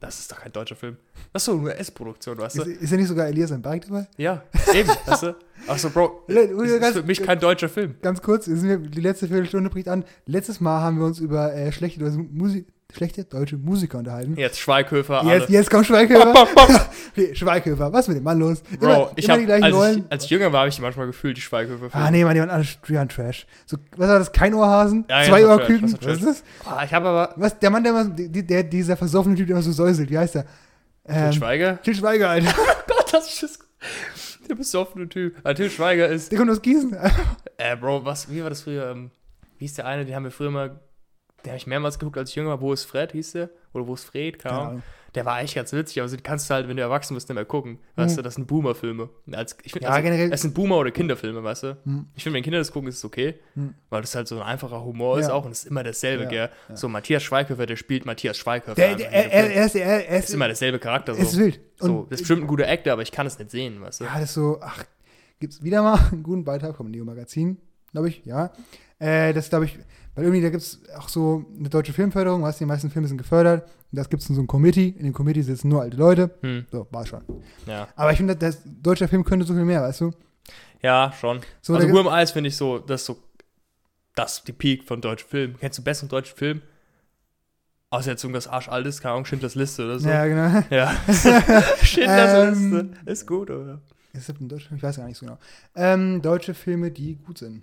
Das ist doch kein deutscher Film. Das ist so eine US-Produktion, weißt du? ist ja nicht sogar Elias ein Berg dabei? Ja, eben, weißt du? Achso, Bro, Le- das ist ganz- für mich kein deutscher Film. Ganz kurz, die letzte Viertelstunde bricht an. Letztes Mal haben wir uns über äh, schlechte, deutsche Musi schlechte deutsche Musiker unterhalten. Jetzt Schweighöfer, alle. Jetzt, jetzt kommt Schweighöfer. Okay, Schweighöfer, was ist mit dem Mann los? Bro, immer, ich immer hab, die gleichen als, Rollen. ich, als ich jünger war, habe ich die manchmal gefühlt, die Schweighöfer. ah, nee, man, die waren alle waren Trash. So, was war das? Kein Ohrhasen? Ja, ja, zwei war Ohrküken? War Was ist das? Ah, ich habe aber. Was, der Mann, der, immer, die, der dieser versoffene Typ, der immer so säuselt, wie heißt der? Till Ähm, Schweiger? Til Schweiger, Alter. Gott, das ist. Der besoffene Typ. Ah, Till Schweiger ist. Der kommt aus Gießen. Äh, Bro, was, wie war das früher? Ähm, wie hieß der eine, den haben wir früher mal. Den habe ich mehrmals geguckt, als ich jünger war. Wo ist Fred, hieß der? Oder wo ist Fred? Keine. Ahnung. Der war eigentlich ganz witzig, aber den kannst du halt, wenn du erwachsen bist, nicht mehr gucken. Weißt Mhm. du, das sind Boomer-Filme. Als, ich find, Ja, also, generell- Es sind Boomer- oder Kinderfilme, weißt du? Hm. Ich finde, wenn Kinder das gucken, ist es okay, Hm. weil das halt so ein einfacher Humor ist Ja. auch und es ist immer dasselbe, Ja, gell? ja. So, Matthias Schweighöfer, der spielt Matthias Schweighöfer. Der, der, er, er, er ist, er, ist ist, immer derselbe Charakter. es ist So. wild. so, das ist bestimmt ein guter Actor, aber ich kann es nicht sehen, weißt du? Ja, das ist so, ach, gibt's wieder mal einen guten Beitrag vom Neo Magazin, glaube ich, ja. Äh, das glaube ich, weil irgendwie da gibt's auch so eine deutsche Filmförderung, weißt du, die meisten Filme sind gefördert. Und das gibt's in so einem Committee. In dem Committee sitzen nur alte Leute. Hm, So, war schon. ja. Aber ich finde, das deutscher Film könnte so viel mehr, weißt du? Ja, schon. So, also da Who Am I finde ich so, das ist so, das die Peak von deutschen Filmen. Kennst du besseren deutschen Film? Außer jetzt irgendwas arschaltes, keine Ahnung, Schindlers Liste oder so. Ja, genau. Ja. Schindlers Ähm, Liste. Ist gut, oder? Ist das ein deutscher Film? Ich weiß gar nicht so genau. Ähm, deutsche Filme, die gut sind.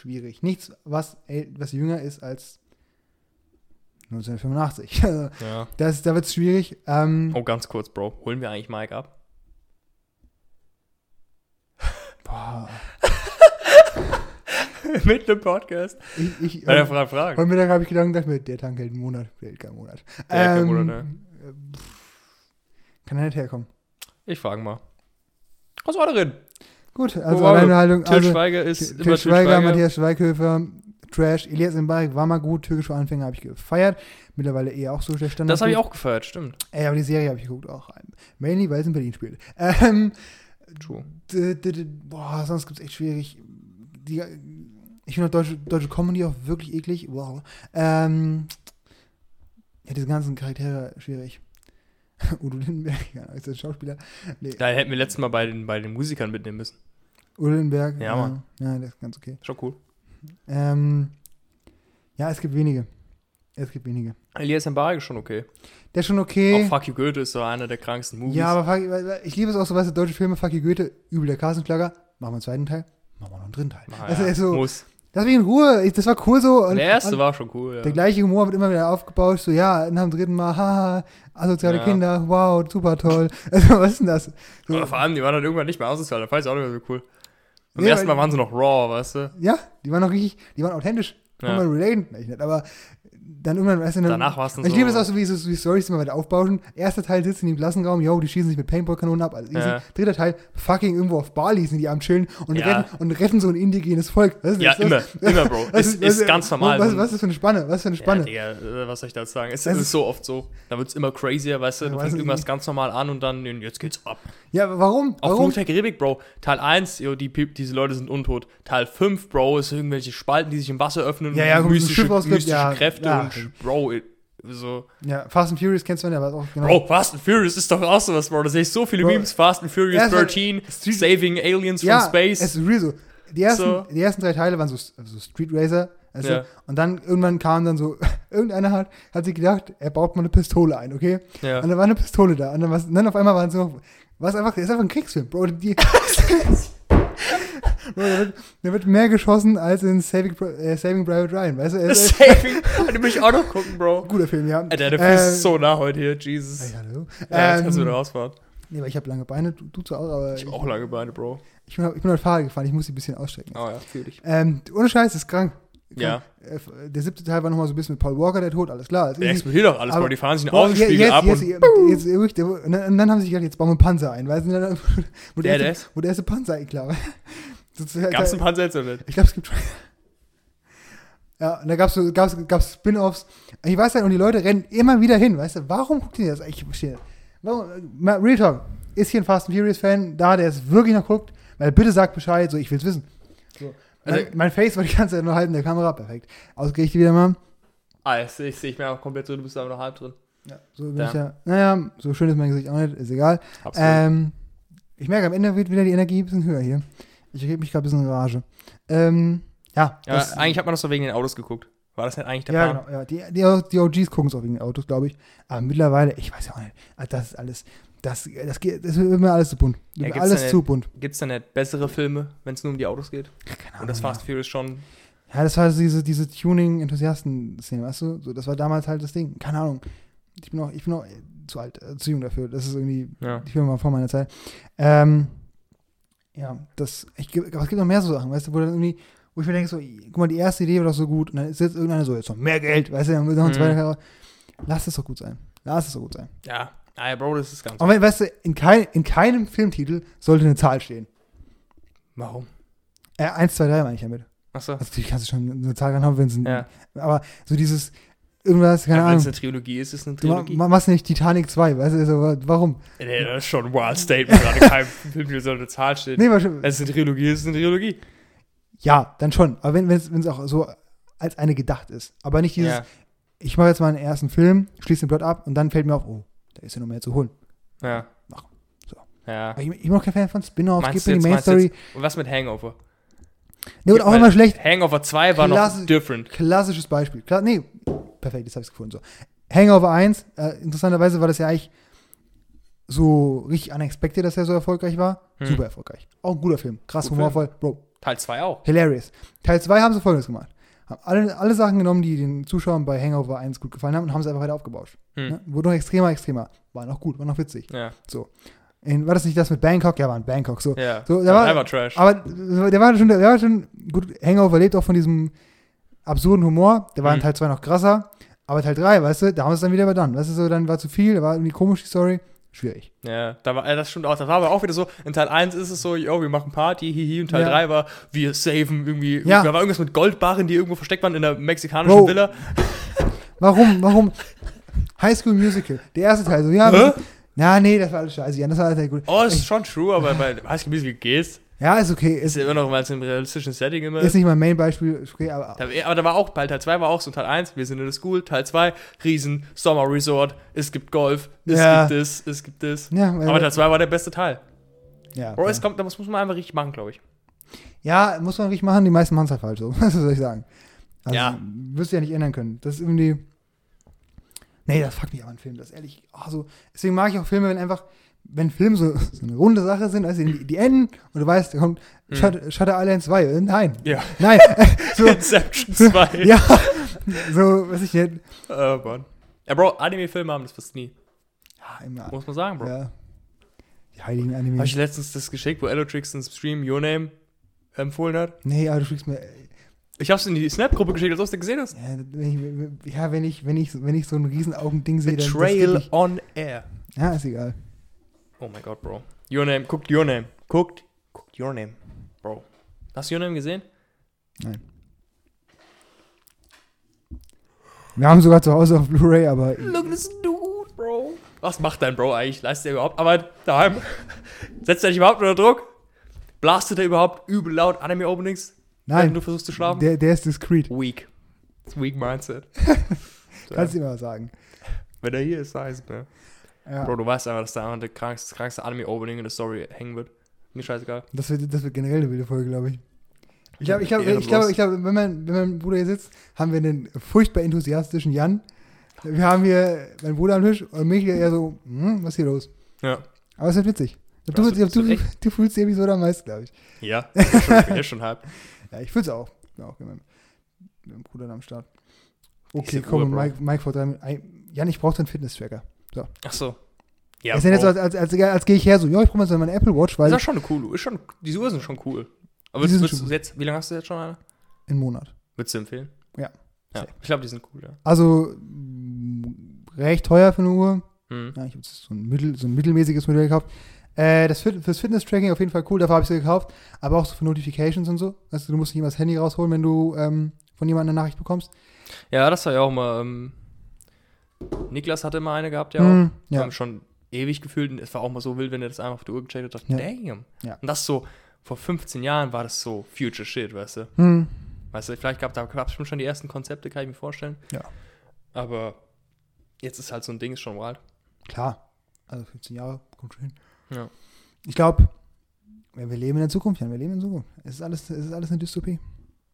Schwierig. Nichts, was, was jünger ist als 1985. Also, Ja. das, da wird es schwierig. Ähm, Oh, ganz kurz, Bro. Holen wir eigentlich Mike ab? boah, Mit dem Podcast. ich, ich, Bei der Frage fragen. Heute Mittag habe ich gedacht, gedacht der Tank hält einen Monat, der hält keinen Monat. Der hält keinen Ähm, Monat, äh, Kann er nicht herkommen. Ich frage mal. Was war drin? Gut, also war Alleinhaltung. Till Also, Schweiger ist Til immer Till Schweiger, Schweiger. Matthias Schweighöfer, Trash, Elias Mbarek war mal gut, türkische Anfänger habe ich gefeiert. Mittlerweile eher auch so der Standard. Das habe ich auch gefeiert, stimmt. Ey, aber die Serie habe ich geguckt auch. Mainly, weil es in Berlin spielt. Ähm, True. boah, sonst gibt es echt schwierig. Die, ich finde auch deutsche, deutsche Comedy auch wirklich eklig. Wow. Ähm, ja, diese ganzen Charaktere schwierig. Udo Lindenberg, ja, ist der Schauspieler. Nee, Da hätten wir letztes Mal bei den, bei den Musikern mitnehmen müssen. Udo Lindenberg. Ja, Mann. Ja, das ist ganz okay. Schon cool. Ähm, ja, es gibt wenige. Es gibt wenige. Elias Mbarek ist schon okay. Der ist schon okay. Auch Fuck You Goethe ist so einer der kranksten Movies. Ja, aber fuck, ich liebe es auch so, weißt du, deutsche Filme, Fuck you Goethe, übel der Kassenschlager. Machen wir einen zweiten Teil, machen wir noch einen dritten Teil. Ah, also, ja, so, muss. Lass mich in Ruhe, das war cool so. Und, Der erste und war schon cool, ja. der gleiche Humor wird immer wieder aufgebaut, so, ja, nach dem dritten Mal, haha, asoziale Ja. Kinder, wow, super toll. Also, was ist denn das? So, Aber vor allem, die waren dann irgendwann nicht mehr asozial, da fand ich auch nicht mehr so cool. Beim Ja, ersten Mal waren sie noch raw, weißt du? ja, die waren noch richtig, die waren authentisch. Kann Ja. man relaten, aber dann irgendwann, weißt du, dann, Danach war es dann ich so. liebe es auch so, wie so wie Storys immer weiter aufbauschen. Erster Teil sitzen die im Klassenraum, yo, die schießen sich mit Paintball-Kanonen ab, also. Ja. Dritter Teil, fucking irgendwo auf Bali sind die am Chillen und, Ja. retten, und retten so ein indigenes Volk. Was Ja, das? immer, immer, Bro. Was Ist, ist ganz normal. Was, was ist das für eine Spanne? Was ist für eine Spanne? Ja, Digga, was soll ich dazu sagen? Es Das ist, ist- so oft so. Da wird es immer crazier, weißt du? Ja, Du fängst irgendwas ganz normal an und dann, jetzt geht's ab. Ja, warum? Warum? Fluch der Karibik, Bro. Teil 1, yo, die, diese Leute sind untot. Teil 5, Bro, ist irgendwelche Spalten, die sich im Wasser öffnen. Ja, ja, und mystische, mystische Kräfte ja. Und, Bro, so. Ja, Fast and Furious kennst du ja, aber auch genau. Bro, Fast and Furious ist doch auch sowas, Bro. Da sehe ich so viele Bro, Memes. Fast and Furious erst mal 13, Street- Saving Aliens ja, from Space. es ist real so. Die ersten, So. die ersten drei Teile waren so, so Street Racer. Also, Ja. Und dann irgendwann kam dann so, irgendeiner hat, hat sich gedacht, er baut mal eine Pistole ein, okay? ja. Und dann war eine Pistole da. Und dann, was, dann auf einmal waren so, was einfach, ist einfach ein Kriegsfilm, Bro. Die, Bro, da, wird, da wird mehr geschossen als in Saving, äh, Saving Private Ryan, weißt du? Er ist- Saving. Den will ich auch noch gucken, Bro. guter Film, ja. Alter, der Fuß ist so nah heute hier, Jesus. Ey, hallo. Ja, jetzt kannst du Ähm, wieder rausfahren. nee, aber ich habe lange Beine, du, du zwar auch, aber Ich hab auch lange Beine, Bro. ich bin, ich bin heute Fahrrad gefahren, ich muss die ein bisschen ausstrecken. Oh ja, fühl dich. Ähm, ohne Scheiß, ist krank. Ja. Äh, Der siebte Teil war nochmal so ein bisschen mit Paul Walker, der Tod, alles klar. Also Der explodiert doch alles, Aber- Bro. Die fahren sich einen Boah, Außenspiegel jetzt, ab jetzt, und. jetzt, jetzt, und, dann, haben sie sich gedacht, jetzt bauen wir einen Panzer ein? Und dann- Wo Der, der, erste, wo der erste Panzer einklar war. Das ist halt- einen Panzer jetzt oder nicht? Ich glaube, es gibt schon. Ja, und da gab's so, gab's, gab's Spin-Offs. Ich weiß halt, und die Leute rennen immer wieder hin, weißt du? Warum guckt ihr das? Ich verstehe. Warum? Mal Real Talk. Ist hier ein Fast and Furious Fan da, der es wirklich noch guckt? Weil bitte sagt Bescheid, so ich will's wissen. So. Also- mein, mein Face war die ganze Zeit nur halb in der Kamera, perfekt. Ausgerichtet wieder mal. Ah, jetzt sehe ich, seh ich mir auch komplett drin, du bist aber noch halb drin. Ja, so bin Ja. ich ja. Naja, so schön ist mein Gesicht auch nicht, ist egal. Absolut. Ähm, ich merke, am Ende wird wieder die Energie ein bisschen höher hier. Ich rede mich gerade ein bisschen in Rage. Ähm, ja, ja, eigentlich hat man das so wegen den Autos geguckt. War das nicht eigentlich der ja, Plan? genau. Ja, die, die, die OGs gucken es auch wegen den Autos, glaube ich. Aber mittlerweile, ich weiß ja auch nicht, also das ist alles, das, das, geht, das wird mir alles zu bunt. Ja, gibt's alles zu bunt. Gibt's da nicht bessere Filme, wenn es nur um die Autos geht? Keine Und das Ahnung, Fast Furious schon. Ja, das war so diese, diese Tuning-Enthusiasten-Szene, weißt du? So, das war damals halt das Ding. Keine Ahnung. Ich bin auch, ich bin auch zu alt, äh, zu jung dafür. Das ist irgendwie, Ja. ich bin mal vor meiner Zeit. Ähm, ja, das, ich, aber es gibt noch mehr so Sachen, weißt du, wo dann irgendwie, wo ich mir denke, so, guck mal, die erste Idee war doch so gut und dann ist jetzt irgendeiner so, jetzt noch mehr Geld, weißt du, dann wird noch ein Mhm. zweiter. Lass es doch gut sein. Lass es doch gut sein. Ja. Ah, ja, Bro, das ist ganz. Aber weißt du, in, kein, in keinem Filmtitel sollte eine Zahl stehen. Warum? Äh, 1, 2, 3 meine ich damit. Achso. Also natürlich kannst du schon eine Zahl haben, wenn es ein, Ja. aber so dieses, irgendwas, keine Ja, Wenn es Ahnung. eine Trilogie ist, ist es eine Du Trilogie. ma- machst nicht Titanic 2, weißt du, so, warum? Nee, das ist schon ein wild Statement. Gerade kein Film hier soll eine Zahl stehen. Nee, schon, Wenn es eine Trilogie ist, ist es eine Trilogie. ja, dann schon. Aber wenn es auch so als eine gedacht ist. Aber nicht dieses, Ja. ich mache jetzt mal einen ersten Film, schließe den Plot ab und dann fällt mir auf, oh, da ist ja noch mehr zu holen. Ja. Mach. So. Ja. Ich, ich bin auch kein Fan von Spin-Offs, gib mir die jetzt, Main meinst du Story. jetzt, und was mit Hangover? Nee, und auch immer schlecht. Hangover 2 war noch Klasse- different. Klassisches Beispiel. Klar, nee, perfekt, jetzt habe ich es gefunden. So. Hangover 1, äh, interessanterweise war das ja eigentlich so richtig unexpected, dass er so erfolgreich war. Hm. Super erfolgreich. Auch ein guter Film. Krass, Guter humorvoll. Bro, Teil 2 auch. hilarious. Teil 2 haben sie folgendes gemacht. Haben alle, alle Sachen genommen, die den Zuschauern bei Hangover 1 gut gefallen haben und haben sie einfach weiter aufgebaut. Hm. Ne? Wurde noch extremer, extremer. War noch gut, war noch witzig. Ja. In, war das nicht das mit Bangkok? Ja, war in Bangkok. So. Ja. So, der war- war Trash. Aber der war schon, der war schon, gut, Hangover lebt auch von diesem absurden Humor. Der war in Mhm. Teil 2 noch krasser. Aber Teil 3, weißt du, da haben sie es dann wieder überdone. Weißt du, so, dann war zu viel, da war irgendwie komisch die Story. Schwierig. Ja, da war, äh, das stimmt auch. Das war aber auch wieder so, in Teil 1 ist es so, yo, wir machen Party, hihi, und Teil Ja. 3 war, wir saven irgendwie, Ja. da war irgendwas mit Goldbarren, die irgendwo versteckt waren in der mexikanischen Bro. Villa. Warum, warum? High School Musical, der erste Teil, so, ja, Hä? ja, nee, das war alles scheiße. Ja, das war alles gut. Oh, das ist schon true, aber bei High School Musical geht's. Ja, ist okay. Ist Ist, immer noch, es im realistischen Setting immer ist nicht mein Main-Beispiel, okay, aber Da, aber da war auch, bei Teil 2 war auch so, Teil 1, wir sind in der School, Teil 2, Riesen, Sommerresort, es gibt Golf, es Ja. gibt das, es gibt das. ja, Aber Teil 2 war der beste Teil. ja, Bro, ja. es kommt, das muss man einfach richtig machen, glaube ich. ja, muss man richtig machen, die meisten machen es halt falsch so. Was soll ich sagen? Also, Ja. Wirst du ja nicht ändern können. Das ist irgendwie. Nee, das fuckt mich aber an Film. Das ist ehrlich. Oh, so. Deswegen mag ich auch Filme, wenn einfach, wenn Filme so, so eine runde Sache sind, also die, die enden und du weißt, da kommt Mhm. Shutter, Shutter Island 2. Äh, Nein. Ja. Nein. so, Inception 2. ja. So, was ich nicht. Oh, Mann. Ja, Bro, Anime-Filme haben das fast nie. Ja, immer. Muss man sagen, Bro. Ja. Die heiligen Habe Anime. ich letztens das geschickt, wo Elotrix im Stream Your Name empfohlen hat? Nee, aber du schickst mir. Ich hab's in die Snap-Gruppe geschickt, als du es gesehen hast. Ja, wenn ich, ja, wenn ich, wenn ich, wenn ich so ein riesen Augending sehe, dann nicht. on air. Ja, ist egal. Oh mein Gott, Bro. Your Name, guckt Your Name. Guckt, guckt Your Name, Bro. Hast du Your Name gesehen? Nein. Wir haben sogar zu Hause auf Blu-ray, aber Look this dude, Bro. Was macht dein Bro eigentlich? Leistet er überhaupt Arbeit daheim? Setzt er dich überhaupt unter Druck? Blastet er überhaupt übel laut Anime-Openings? Wenn nein, du versuchst zu schlafen? der, der ist diskret. Weak. Weak Mindset. So, Kannst du immer sagen. Wenn er hier ist, heißt ne? Ja. Bro, du weißt einfach, dass da einfach das krankste, krankste Anime-Opening in der Story hängen wird. Mir scheißegal. Das wird, das wird generell eine wilde Folge, glaube ich. Ich glaube, ich glaube, ich glaube, ich glaube, wenn mein, wenn mein Bruder hier sitzt, haben wir einen furchtbar enthusiastischen Jan. Wir haben hier meinen Bruder am Tisch und mich eher so, hm, was ist hier los? Ja. Aber es wird witzig. Glaub, Du, du, du, wird du fühlst die Episode am meisten, glaube ich. Ja, ich bin schon, bin schon halb. Ja, ich fühl's auch. Ich bin auch mit meinem, mit meinem Bruder am Start. Okay, komm. Mike, Mike vor drei Minuten. Jan, ich brauche deinen Fitness-Tracker. Ach so. Ja, Ja, ist ja nicht so, als, als, als, als gehe ich her so, ja, ich brauche mal so meine Apple Watch, weil ist das schon eine coole Uhr. Ist schon, die Uhren sind schon cool. Aber sind würdest schon du jetzt, wie lange hast du jetzt schon eine? im Monat. Würdest du empfehlen? Ja. Ja, ich glaube, die sind cool, ja. Also mh, recht teuer für eine Uhr. Hm. Ja, ich habe so ein, mittel, so ein mittelmäßiges Modell gekauft. Äh, das Fit, fürs Fitness-Tracking auf jeden Fall cool, dafür habe ich sie gekauft. Aber auch so für Notifications und so. Also du musst nicht immer das Handy rausholen, wenn du ähm, von jemandem eine Nachricht bekommst. Ja, das war ja auch mal. Ähm, Niklas hatte immer eine gehabt, ja. Hm, Wir ja. haben schon ewig gefühlt. Und es war auch mal so wild, wenn er das einfach auf die Uhr gecheckt hat. Dachte, Ja. damn. Ja. Und das so, vor 15 Jahren war das so Future Shit, weißt du? Hm. Weißt du, vielleicht gab es schon die ersten Konzepte, kann ich mir vorstellen. Ja. Aber jetzt ist halt so ein Ding, ist schon wild. Klar. Also 15 Jahre, kommt schon hin. Ja. Ich glaube, wir leben in der Zukunft, Jan, wir leben in der Zukunft. Es ist alles, es ist alles eine Dystopie.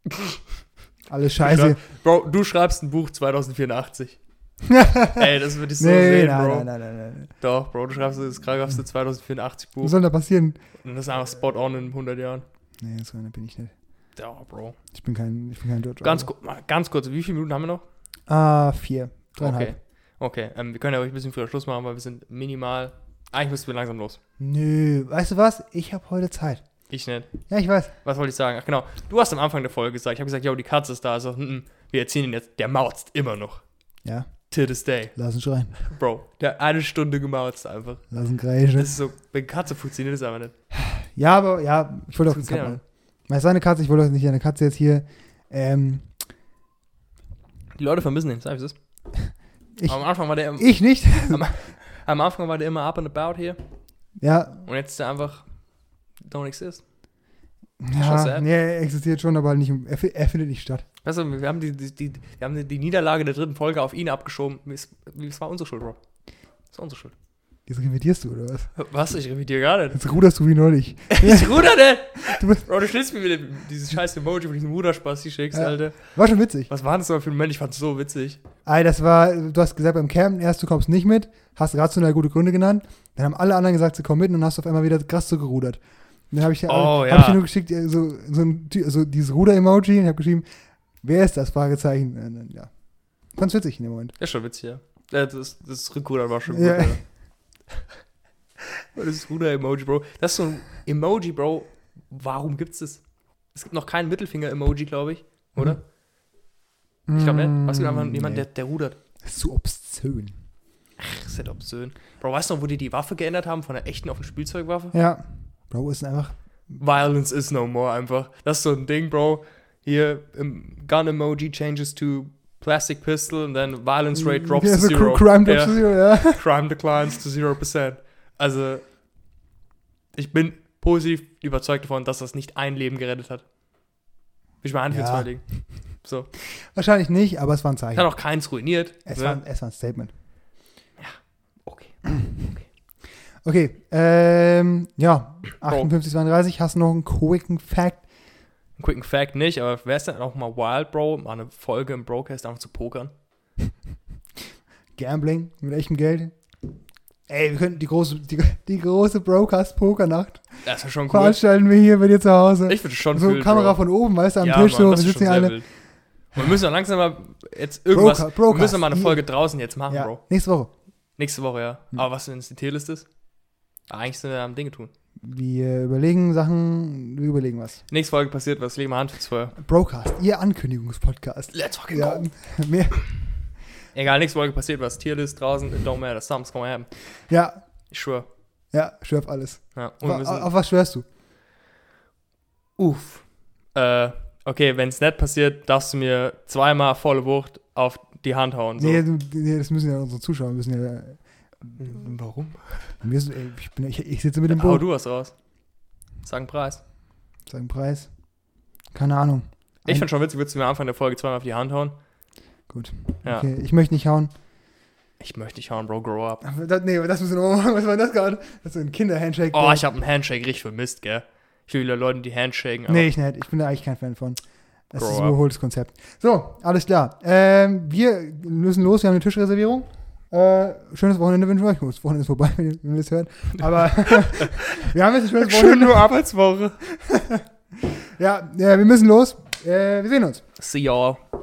alles scheiße. Bro, du schreibst ein Buch 2084. Ey, das würde ich so nee, sehen, nein, Bro. nein, nein, nein, nein. Doch, Bro, du schreibst das krankhaftste 2084 Was Buch. soll da passieren? Und das ist einfach spot on in 100 Jahren. Nee, so einer bin ich nicht. Ja, Bro. Ich bin kein, ich bin kein George Ganz, ku- ganz kurz, wie viele Minuten haben wir noch? Ah, vier. Dreieinhalb. Okay. Okay, ähm, wir können ja ruhig ein bisschen früher Schluss machen, weil wir sind minimal. Eigentlich müssen wir langsam los. Nö, weißt du was? Ich habe heute Zeit. Ich nicht. Ja, ich weiß. Was wollte ich sagen? Ach genau, du hast am Anfang der Folge gesagt, ich habe gesagt, yo, die Katze ist da. Also, mm, mm, wir erzählen ihn jetzt. Der mauzt immer noch. Ja, To this day. lass ihn schreien. Bro, der hat eine Stunde gemauzt einfach. Lass ihn kreischen. Das ist so, wenn Katze funktioniert das aber nicht. Ja, aber ja, ich wollte auch eine Katze. Weil seine Katze, ich wollte auch nicht eine Katze jetzt hier. Ähm, Die Leute vermissen ihn, sag ich es. Ich- Am Anfang war der im, ich nicht. am Anfang war der immer up and about hier ja, und jetzt ist er einfach don't exist. ja, nee, er existiert schon, aber nicht, er, er findet nicht statt. Weißt du, wir haben die, die, die, wir haben die, Niederlage der dritten Folge auf ihn abgeschoben. Es, war unsere Schuld, Bro. Es war unsere Schuld. Jetzt revidierst du, oder was? Was? Ich revidiere gar nicht. Jetzt ruderst du wie neulich. Ich ruder nicht! Du bist, Bro, du stellst mir wieder dieses scheiß Emoji von diesem Ruderspaß, die schickst, Ja. Alter. war schon witzig. Was war das aber für ein Moment? Ich fand's so witzig. Ey, das war, du hast gesagt beim Campen erst, du kommst nicht mit, hast rational gute Gründe genannt. Dann haben alle anderen gesagt, sie kommen mit und dann hast du auf einmal wieder krass so gerudert. Und dann habe ich, dir- Oh, hab ja. ich dir nur geschickt, äh, so, so, ein, so dieses Ruder-Emoji und habe geschrieben, wer ist das? Fragezeichen. Dann, ja. Fand's witzig in dem Moment. Ja, schon witzig, ja. Äh, Das, das Rückrudern war schon Ja. gut, ja. Das ist Ruder-Emoji, Bro. Das ist so ein Emoji, Bro. Warum gibt's das? Es gibt noch keinen Mittelfinger-Emoji, glaube ich. Oder? Ich glaube nicht. Was gibt einfach jemand, Mm, nee. der, der rudert? Das ist so obszön. Ach, ist halt obszön. Bro, weißt du noch, wo die die Waffe geändert haben? Von der echten auf eine Spielzeugwaffe? Ja. Bro, ist einfach. Violence is no more einfach. Das ist so ein Ding, Bro. Hier, um, Gun Emoji changes to Plastic Pistol and then Violence Rate drops ja, to zero. Crime drops Ja. to zero, ja. Crime declines to 0%. Also, ich bin positiv überzeugt davon, dass das nicht ein Leben gerettet hat. Will ich mal Ja. So. Wahrscheinlich nicht, aber es war ein Zeichen. Hat auch keins ruiniert. Es, ne? war, es war ein Statement. Okay. Okay, ähm, ja, 58, 32, hast du noch einen quicken Fact? Ein quicken Fact nicht, aber wäre es dann auch mal wild, Bro, mal eine Folge im Broadcast einfach zu pokern? Gambling mit echtem Geld. Ey, wir könnten die große, die, die große Brocast-Pokernacht Das wäre schon cool. veranstalten wir hier bei dir zu Hause. Ich würde schon so wild, Kamera Bro. von oben, weißt du, am ja, Tisch Mann, so, wir ist sitzen schon hier alle. wild. Wir müssen doch langsam mal jetzt irgendwas. Broker- wir Broadcast, müssen mal eine. Folge draußen jetzt machen, Ja, Bro. nächste Woche. Nächste Woche, ja. Hm. Aber was, wenn es die T-List ist? Eigentlich sind wir am Dinge tun. Wir überlegen Sachen, wir überlegen was. Nächste Folge passiert was, legen wir Hand ins Feuer. Brocast, ihr Ankündigungspodcast. Let's fucking Ja, mehr, Egal, nächste Folge passiert was. Tierlist draußen, don't matter, something's gonna happen. ja, Ich schwör. ja, schwör auf alles. Ja, Auf, auf was schwörst du? Uff. Äh, okay, wenn es nicht passiert, darfst du mir zweimal volle Wucht auf die Hand hauen. So. Nee, nee, das müssen ja unsere Zuschauer müssen ja. Warum? Wir sind, ey, ich, bin, ich, ich sitze mit dem Hau Boot. du was raus. Sag einen Preis. Sagen Preis. Keine Ahnung. Ich Ein- finde schon witzig, würdest du mir am Anfang der Folge zweimal auf die Hand hauen? Gut. Ja. Okay, ich möchte nicht hauen. Ich möchte nicht hauen, Bro, grow up. Das, nee, das müssen wir machen. Was war das gerade? Das ist ein Kinderhandshake. Oh, ich habe einen Handshake richtig vermisst, gell? Ich will wieder Leuten, die handshaken. Nee, ich nicht. Ich bin da eigentlich kein Fan von. Das Grow ist ein überholtes Konzept. So, alles klar. Ähm, wir müssen los. Wir haben eine Tischreservierung. Äh, schönes Wochenende wünschen wir euch. Das Wochenende ist vorbei, wenn ihr, wenn ihr es hört. Aber wir haben jetzt ein schönes Wochenende. Schöne Arbeitswoche. Ja, äh, wir müssen los. Äh, wir sehen uns. See y'all.